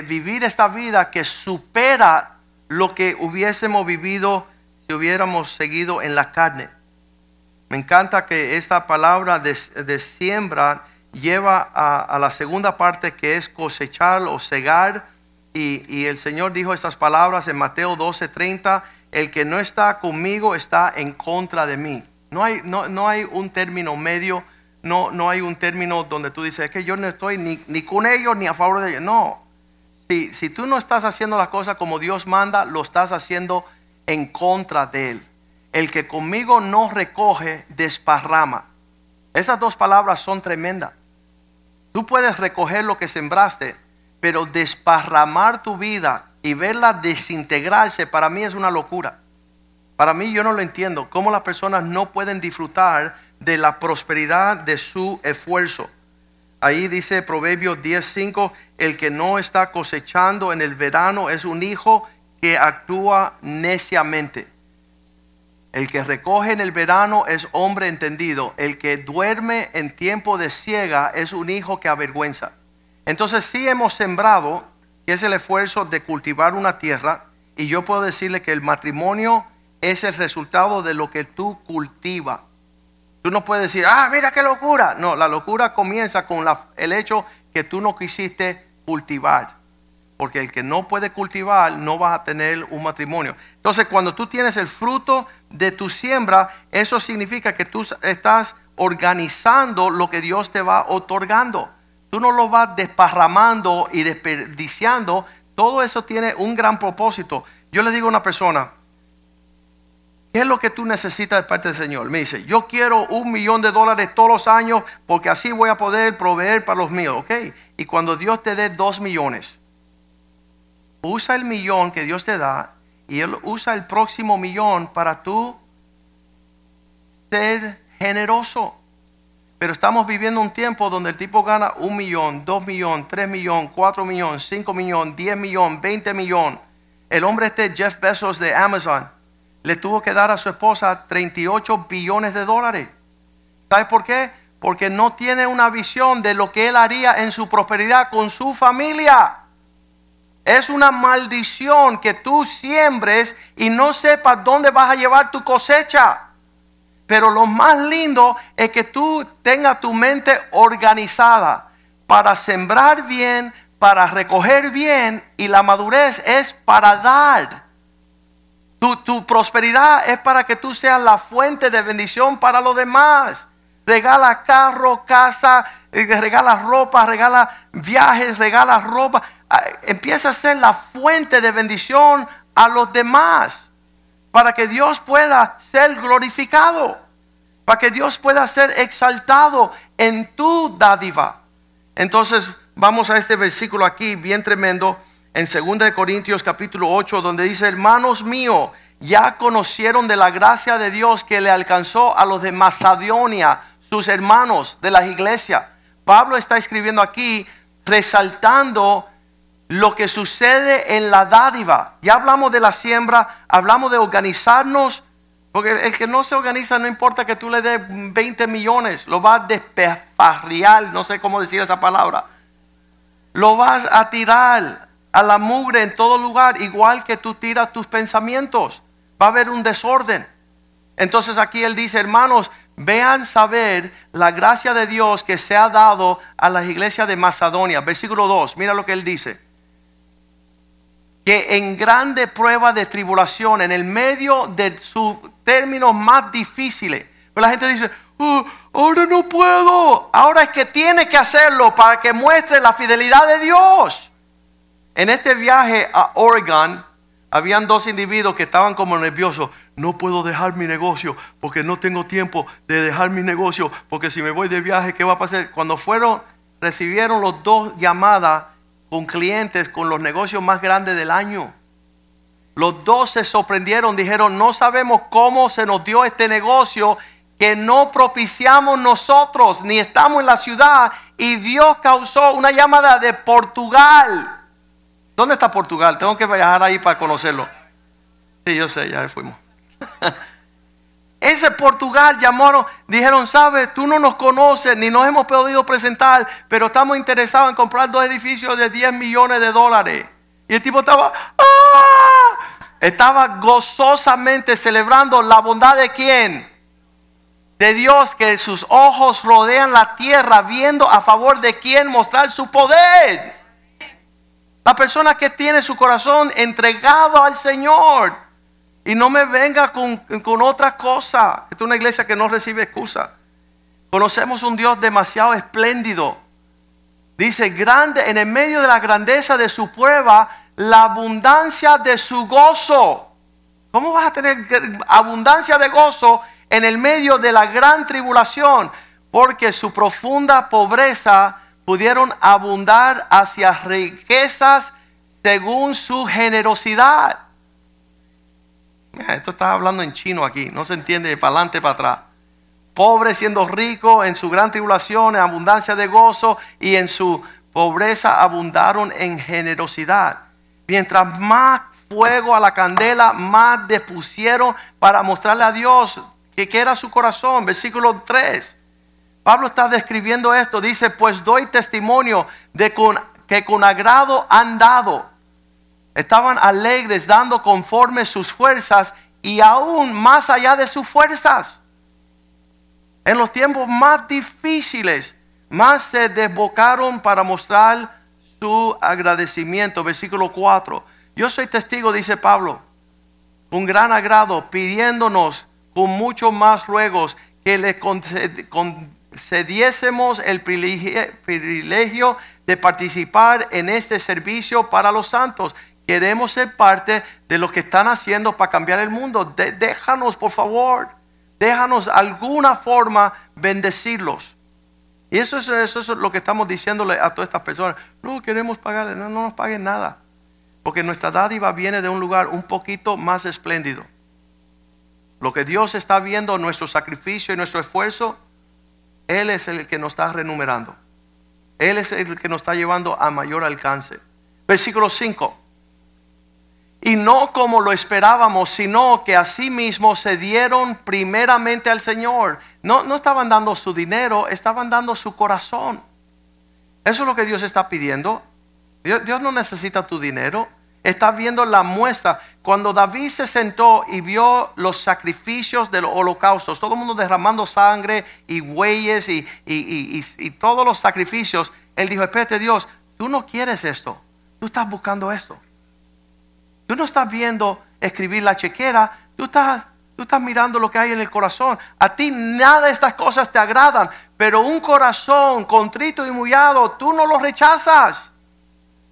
vivir esta vida que supera lo que hubiésemos vivido si hubiéramos seguido en la carne. Me encanta que esta palabra de, siembra lleva a, la segunda parte que es cosechar o cegar. Y, el Señor dijo estas palabras en Mateo 12:30, el que no está conmigo está en contra de mí. No hay, no, no hay un término medio, no, no hay un término donde tú dices, es que yo no estoy ni, ni con ellos ni a favor de ellos. No, si, si tú no estás haciendo las cosas como Dios manda, lo estás haciendo en contra de Él. El que conmigo no recoge, desparrama. Esas dos palabras son tremendas. Tú puedes recoger lo que sembraste, pero desparramar tu vida y verla desintegrarse para mí es una locura. Para mí yo no lo entiendo. Cómo las personas no pueden disfrutar de la prosperidad de su esfuerzo. Ahí dice Proverbios 10:5, el que no está cosechando en el verano es un hijo que actúa neciamente. El que recoge en el verano es hombre entendido. El que duerme en tiempo de ciega es un hijo que avergüenza. Entonces sí hemos sembrado, que es el esfuerzo de cultivar una tierra, y yo puedo decirle que el matrimonio es el resultado de lo que tú cultivas. Tú no puedes decir, ah, mira qué locura. No, la locura comienza con el hecho que tú no quisiste cultivar. Porque el que no puede cultivar no va a tener un matrimonio. Entonces, cuando tú tienes el fruto de tu siembra, eso significa que tú estás organizando lo que Dios te va otorgando. Tú no lo vas desparramando y desperdiciando. Todo eso tiene un gran propósito. Yo le digo a una persona, ¿Qué es lo que tú necesitas de parte del Señor? Me dice, yo quiero un millón de dólares todos los años porque así voy a poder proveer para los míos, ¿ok? Y cuando Dios te dé dos millones, usa el millón que Dios te da y Él usa el próximo millón para tú ser generoso. Pero estamos viviendo un tiempo donde el tipo gana un millón, dos millones, tres millones, cuatro millones, cinco millones, diez millones, veinte millones. El hombre este Jeff Bezos de Amazon le tuvo que dar a su esposa 38 billones de dólares. ¿Sabes por qué? Porque no tiene una visión de lo que él haría en su prosperidad con su familia. Es una maldición que tú siembres y no sepas dónde vas a llevar tu cosecha. Pero lo más lindo es que tú tengas tu mente organizada para sembrar bien, para recoger bien y la madurez es para dar. Tu, tu prosperidad es para que tú seas la fuente de bendición para los demás. Regala carro, casa, eh, regala ropa, regala viajes, regala ropa. Ah, Empieza a ser la fuente de bendición a los demás. Para que Dios pueda ser glorificado. Para que Dios pueda ser exaltado en tu dádiva. Entonces vamos a este versículo aquí bien tremendo en 2 de Corintios capítulo 8 donde dice, "Hermanos míos, ya conocieron de la gracia de Dios que le alcanzó a los de Macedonia, sus hermanos de las iglesias." Pablo está escribiendo aquí resaltando lo que sucede en la dádiva. Ya hablamos de la siembra, hablamos de organizarnos, porque el que no se organiza no importa que tú le des 20 millones, lo vas a despefarriar, no sé cómo decir esa palabra. Lo vas a tirar a la mugre en todo lugar, igual que tú tiras tus pensamientos. Va a haber un desorden. Entonces aquí él dice, hermanos, vean saber la gracia de Dios que se ha dado a las iglesias de Macedonia. Versículo 2, mira lo que él dice que en grande prueba de tribulación, en el medio de sus términos más difíciles, pues la gente dice, "Oh, ahora no puedo, ahora es que tiene que hacerlo para que muestre la fidelidad de Dios. En este viaje a Oregon, habían dos individuos que estaban como nerviosos. No puedo dejar mi negocio porque no tengo tiempo de dejar mi negocio. Porque si me voy de viaje, ¿qué va a pasar? Cuando fueron, recibieron los dos llamadas con clientes con los negocios más grandes del año. Los dos se sorprendieron, dijeron, no sabemos cómo se nos dio este negocio que no propiciamos nosotros, ni estamos en la ciudad, y Dios causó una llamada de Portugal. ¿Dónde está Portugal? Tengo que viajar ahí para conocerlo. Sí, yo sé, ya fuimos. Ese Portugal llamaron, dijeron, sabes, tú no nos conoces ni nos hemos podido presentar, pero estamos interesados en comprar dos edificios de 10 millones de dólares. Y el tipo estaba, ¡ah! estaba gozosamente celebrando la bondad de quién? De Dios, que sus ojos rodean la tierra, viendo a favor de quién mostrar su poder. La persona que tiene su corazón entregado al Señor. Y no me venga con, con otra cosa. Esta es una iglesia que no recibe excusa. Conocemos un Dios demasiado espléndido. Dice, grande, en el medio de la grandeza de su prueba, la abundancia de su gozo. ¿Cómo vas a tener abundancia de gozo en el medio de la gran tribulación? Porque su profunda pobreza pudieron abundar hacia riquezas según su generosidad. Esto está hablando en chino aquí, no se entiende de para adelante para atrás. Pobre siendo rico en su gran tribulación, en abundancia de gozo y en su pobreza abundaron en generosidad. Mientras más fuego a la candela, más depusieron para mostrarle a Dios que, era su corazón. Versículo 3. Pablo está describiendo esto. Dice, pues doy testimonio de que con agrado han dado. Estaban alegres dando conforme sus fuerzas y aún más allá de sus fuerzas. En los tiempos más difíciles, más se desbocaron para mostrar su agradecimiento. Versículo 4. Yo soy testigo, dice Pablo, con gran agrado, pidiéndonos con mucho más ruegos que le concediésemos el privilegio de participar en este servicio para los santos. Queremos ser parte de lo que están haciendo para cambiar el mundo. déjanos, por favor, déjanos alguna forma bendecirlos. Y eso es, lo que estamos diciéndole a todas estas personas. No queremos pagarle, no, no nos paguen nada. Porque nuestra dádiva viene de un lugar un poquito más espléndido. Lo que Dios está viendo, nuestro sacrificio y nuestro esfuerzo, Él es el que nos está renumerando. Él es el que nos está llevando a mayor alcance. Versículo 5. Y no como lo esperábamos, sino que mismo se dieron primeramente al Señor. No, no estaban dando su dinero, estaban dando su corazón. Eso es lo que Dios está pidiendo. Dios, no necesita tu dinero. Está viendo la muestra. Cuando David se sentó y vio los sacrificios de los holocaustos, todo el mundo derramando sangre y bueyes y, y todos los sacrificios, él dijo, espérate Dios, tú no quieres esto. Tú estás buscando esto. Tú no estás viendo escribir la chequera, tú estás, tú estás mirando lo que hay en el corazón. A ti nada de estas cosas te agradan, pero un corazón contrito y humillado, tú no lo rechazas.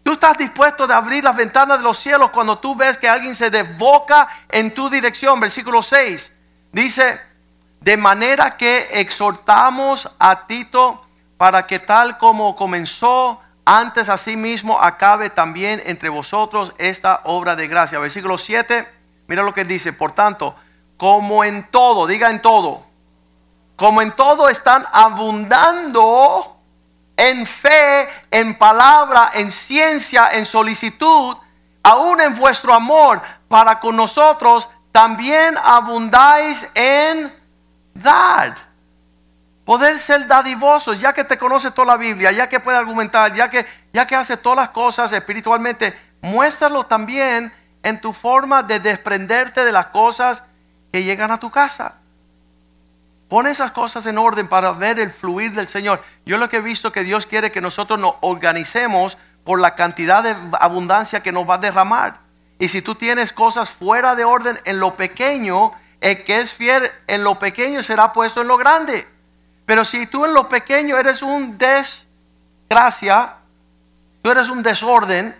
Tú estás dispuesto de abrir las ventanas de los cielos cuando tú ves que alguien se desboca en tu dirección. Versículo 6 dice, de manera que exhortamos a Tito para que tal como comenzó antes asimismo acabe también entre vosotros esta obra de gracia. Versículo 7, mira lo que dice, por tanto, como en todo, diga en todo, como en todo están abundando en fe, en palabra, en ciencia, en solicitud, aún en vuestro amor para con nosotros, también abundáis en dar. Poder ser dadivosos, ya que te conoce toda la Biblia, ya que puede argumentar, ya que, ya que hace todas las cosas espiritualmente, muéstralo también en tu forma de desprenderte de las cosas que llegan a tu casa. Pon esas cosas en orden para ver el fluir del Señor. Yo lo que he visto que Dios quiere que nosotros nos organicemos por la cantidad de abundancia que nos va a derramar. Y si tú tienes cosas fuera de orden en lo pequeño, el que es fiel en lo pequeño será puesto en lo grande. Pero si tú en lo pequeño eres un desgracia, tú eres un desorden,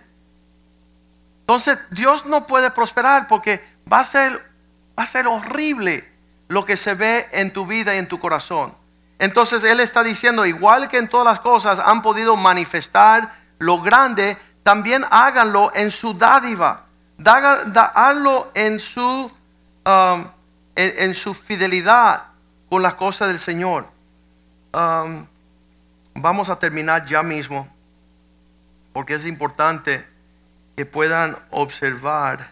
entonces Dios no puede prosperar porque va a ser, horrible lo que se ve en tu vida y en tu corazón. Entonces Él está diciendo, igual que en todas las cosas han podido manifestar lo grande, también háganlo en su dádiva. Háganlo en su, um, en, su fidelidad con las cosas del Señor. Vamos a terminar ya mismo, porque es importante que puedan observar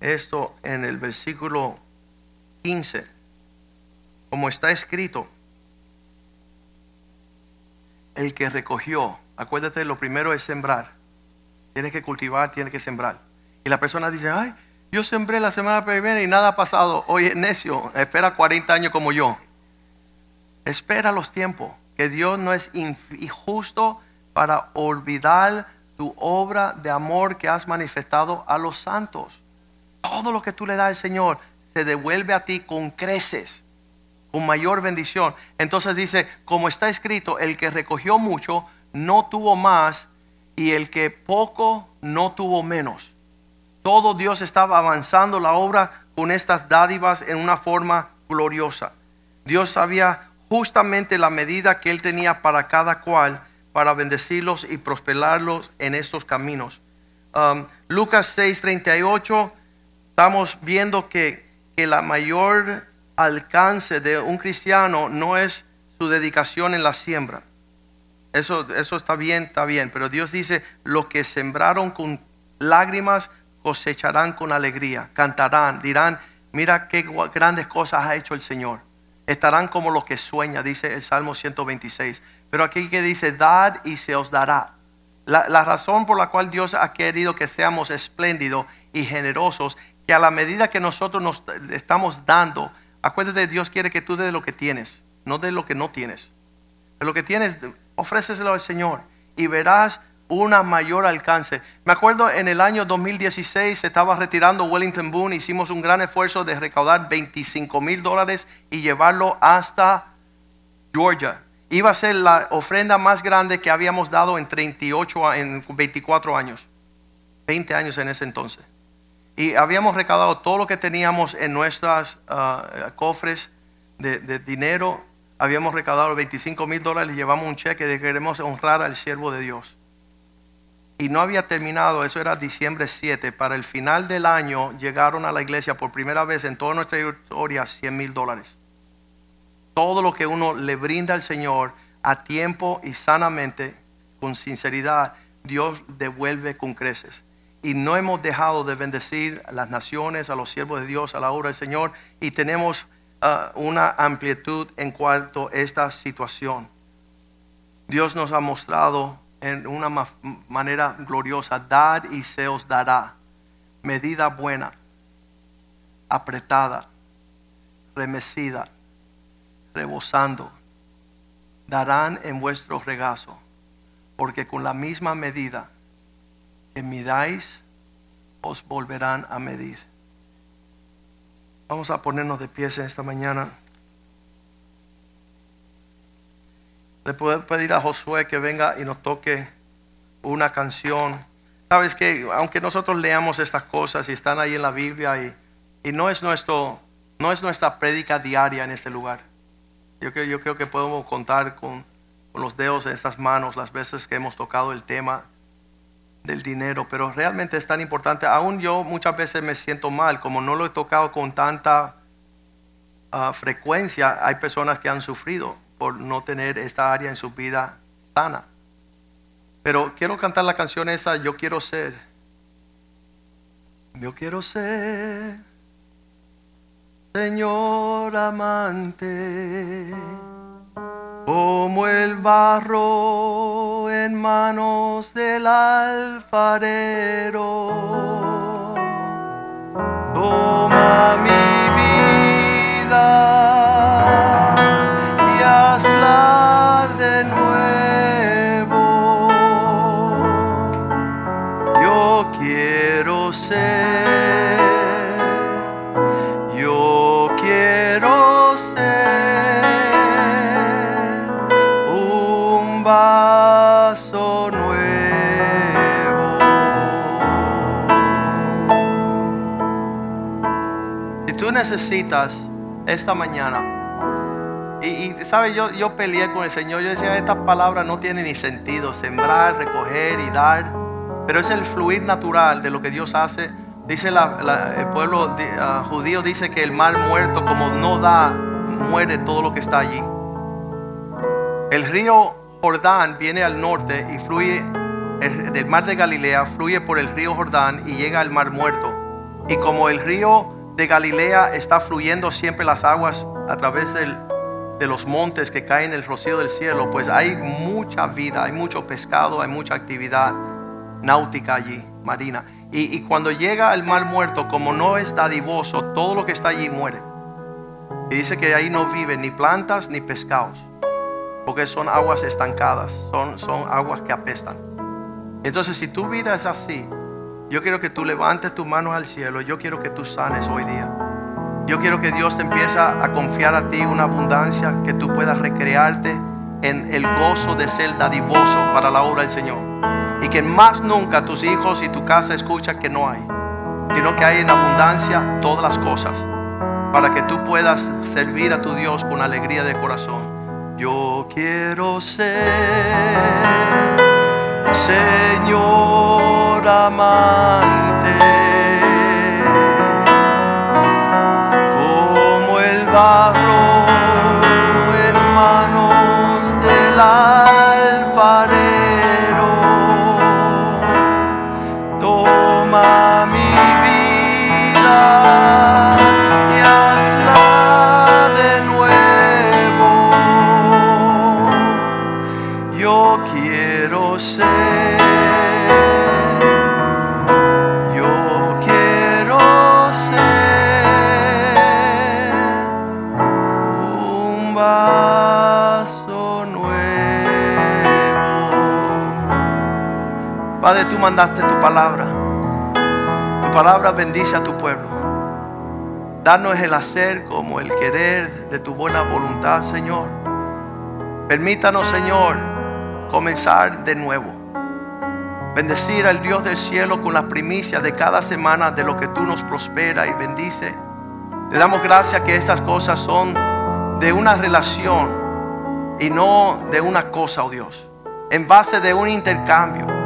esto en el versículo 15, como está escrito, el que recogió, acuérdate, lo primero es sembrar, tiene que cultivar, tiene que sembrar. Y la persona dice, ay, yo sembré la semana primera y nada ha pasado. Oye, necio, espera 40 años como yo. Espera los tiempos, que Dios no es injusto para olvidar tu obra de amor que has manifestado a los santos. todo lo que tú le das al Señor se devuelve a ti con creces, con mayor bendición. Entonces dice, como está escrito, el que recogió mucho no tuvo más y el que poco no tuvo menos. Todo Dios estaba avanzando la obra con estas dádivas en una forma gloriosa. Dios sabía justamente la medida que Él tenía para cada cual para bendecirlos y prosperarlos en estos caminos. Um, Lucas 6:38, estamos viendo que, que la mayor alcance de un cristiano no es su dedicación en la siembra. Eso, eso está bien, está bien, pero Dios dice, lo que sembraron con lágrimas cosecharán con alegría, cantarán, dirán, mira qué grandes cosas ha hecho el Señor. Estarán como los que sueña, dice el Salmo 126. Pero aquí que dice, dad y se os dará. La, razón por la cual Dios ha querido que seamos espléndidos y generosos, que a la medida que nosotros nos estamos dando, acuérdate, Dios quiere que tú des lo que tienes, no de lo que no tienes. De lo que tienes, ofréceselo al Señor y verás una mayor alcance. Me acuerdo en el año 2016 se estaba retirando Wellington Boone, hicimos un gran esfuerzo de recaudar 25 mil dólares y llevarlo hasta Georgia. Iba a ser la ofrenda más grande que habíamos dado en 38, en 24 años, 20 años en ese entonces. Y habíamos recaudado todo lo que teníamos en nuestros ah, cofres de, de dinero habíamos recaudado 25 mil dólares y llevamos un cheque de que queremos honrar al siervo de Dios. Y no había terminado, eso era diciembre 7. Para el final del año llegaron a la iglesia por primera vez en toda nuestra historia 100 mil dólares. Todo lo que uno le brinda al Señor a tiempo y sanamente, con sinceridad, Dios devuelve con creces. Y no hemos dejado de bendecir a las naciones, a los siervos de Dios, a la obra del Señor. Y tenemos uh, una amplitud en cuanto a esta situación. Dios nos ha mostrado en una manera gloriosa, dar y se os dará. Medida buena, apretada, remecida, rebosando, darán en vuestro regazo, porque con la misma medida que midáis, os volverán a medir. Vamos a ponernos de pies en esta mañana. Le puedo pedir a Josué que venga y nos toque una canción. Sabes que aunque nosotros leamos estas cosas y están ahí en la Biblia y, y no, es nuestro, no es nuestra prédica diaria en este lugar. Yo creo, yo creo que podemos contar con, con los dedos de esas manos las veces que hemos tocado el tema del dinero, pero realmente es tan importante. Aún yo muchas veces me siento mal, como no lo he tocado con tanta ah, frecuencia, hay personas que han sufrido por no tener esta área en su vida sana. Pero quiero cantar la canción esa, Yo quiero ser. Yo quiero ser, Señor amante, como el barro en manos del alfarero. Toma mi vida necesitas esta mañana, y, y sabe, yo, yo peleé con el Señor, yo decía, esta palabra no tiene ni sentido, sembrar, recoger y dar, pero es el fluir natural de lo que Dios hace. Dice el pueblo ah, judío, dice que el mar muerto como no da, muere todo lo que está allí. El río Jordán viene al norte y fluye del mar de Galilea, fluye por el río Jordán y llega al mar muerto. Y como el río de Galilea está fluyendo siempre las aguas a través de los montes que caen el rocío del cielo, pues hay mucha vida, hay mucho pescado, hay mucha actividad náutica allí, marina. Y, cuando llega al mar muerto, como no es dadivoso, todo lo que está allí muere. Y dice que ahí no viven ni plantas ni pescados, porque son aguas estancadas, son, son aguas que apestan. Entonces, si tu vida es así, Yo quiero que tú levantes tus manos al cielo. Yo quiero que tú sanes hoy día. Yo quiero que Dios te empiece a confiar a ti una abundancia que tú puedas recrearte en el gozo de ser dadivoso para la obra del Señor. Y que más nunca tus hijos y tu casa escuchan que no hay, sino que hay en abundancia todas las cosas para que tú puedas servir a tu Dios con alegría de corazón. Yo quiero ser Señor amante, como el barro mandaste tu palabra. Tu palabra bendice a tu pueblo. Danos el hacer como el querer de tu buena voluntad, Señor. Permítanos, Señor, comenzar de nuevo. Bendecir al Dios del cielo con las primicias de cada semana de lo que tú nos prospera y bendice. Te damos gracias que estas cosas son de una relación y no de una cosa, oh Dios. En base de un intercambio.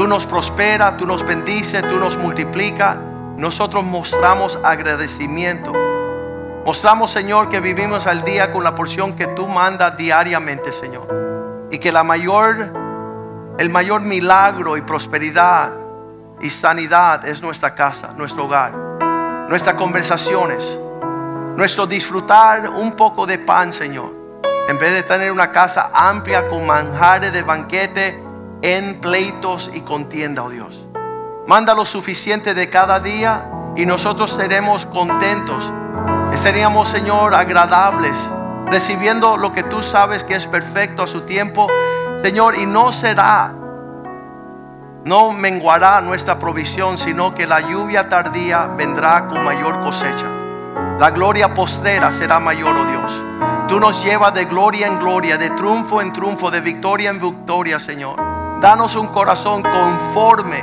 Tú nos prosperas, tú nos bendices, tú nos multiplicas. Nosotros mostramos agradecimiento. Mostramos, Señor, que vivimos al día con la porción que tú mandas diariamente, Señor. Y que la mayor, el mayor milagro y prosperidad y sanidad es nuestra casa, nuestro hogar, nuestras conversaciones, nuestro disfrutar un poco de pan, Señor. En vez de tener una casa amplia con manjares de banquete en pleitos y contienda, oh Dios. Manda lo suficiente de cada día y nosotros seremos contentos. Seríamos, Señor, agradables, recibiendo lo que tú sabes que es perfecto a su tiempo, Señor, y no será, no menguará nuestra provisión, sino que la lluvia tardía vendrá con mayor cosecha. La gloria postrera será mayor, oh Dios. Tú nos llevas de gloria en gloria, de triunfo en triunfo, de victoria en victoria, Señor. Danos un corazón conforme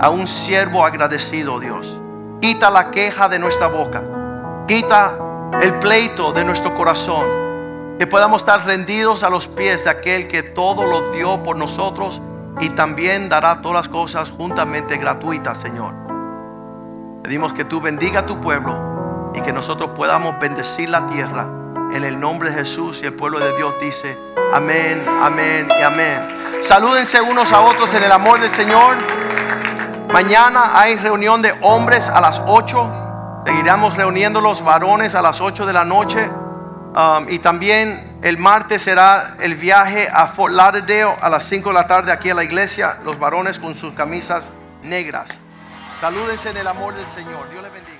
a un siervo agradecido, Dios. Quita la queja de nuestra boca. Quita el pleito de nuestro corazón. Que podamos estar rendidos a los pies de aquel que todo lo dio por nosotros y también dará todas las cosas juntamente gratuitas, Señor. Pedimos que tú bendiga a tu pueblo y que nosotros podamos bendecir la tierra en el nombre de Jesús y el pueblo de Dios dice amén, amén y amén. Salúdense unos a otros en el amor del Señor. Mañana hay reunión de hombres a las 8. Seguiremos reuniendo los varones a las 8 de la noche. Um, y también el martes será el viaje a Fort Lauderdale a las 5 de la tarde aquí a la iglesia. Los varones con sus camisas negras. Salúdense en el amor del Señor. Dios les bendiga.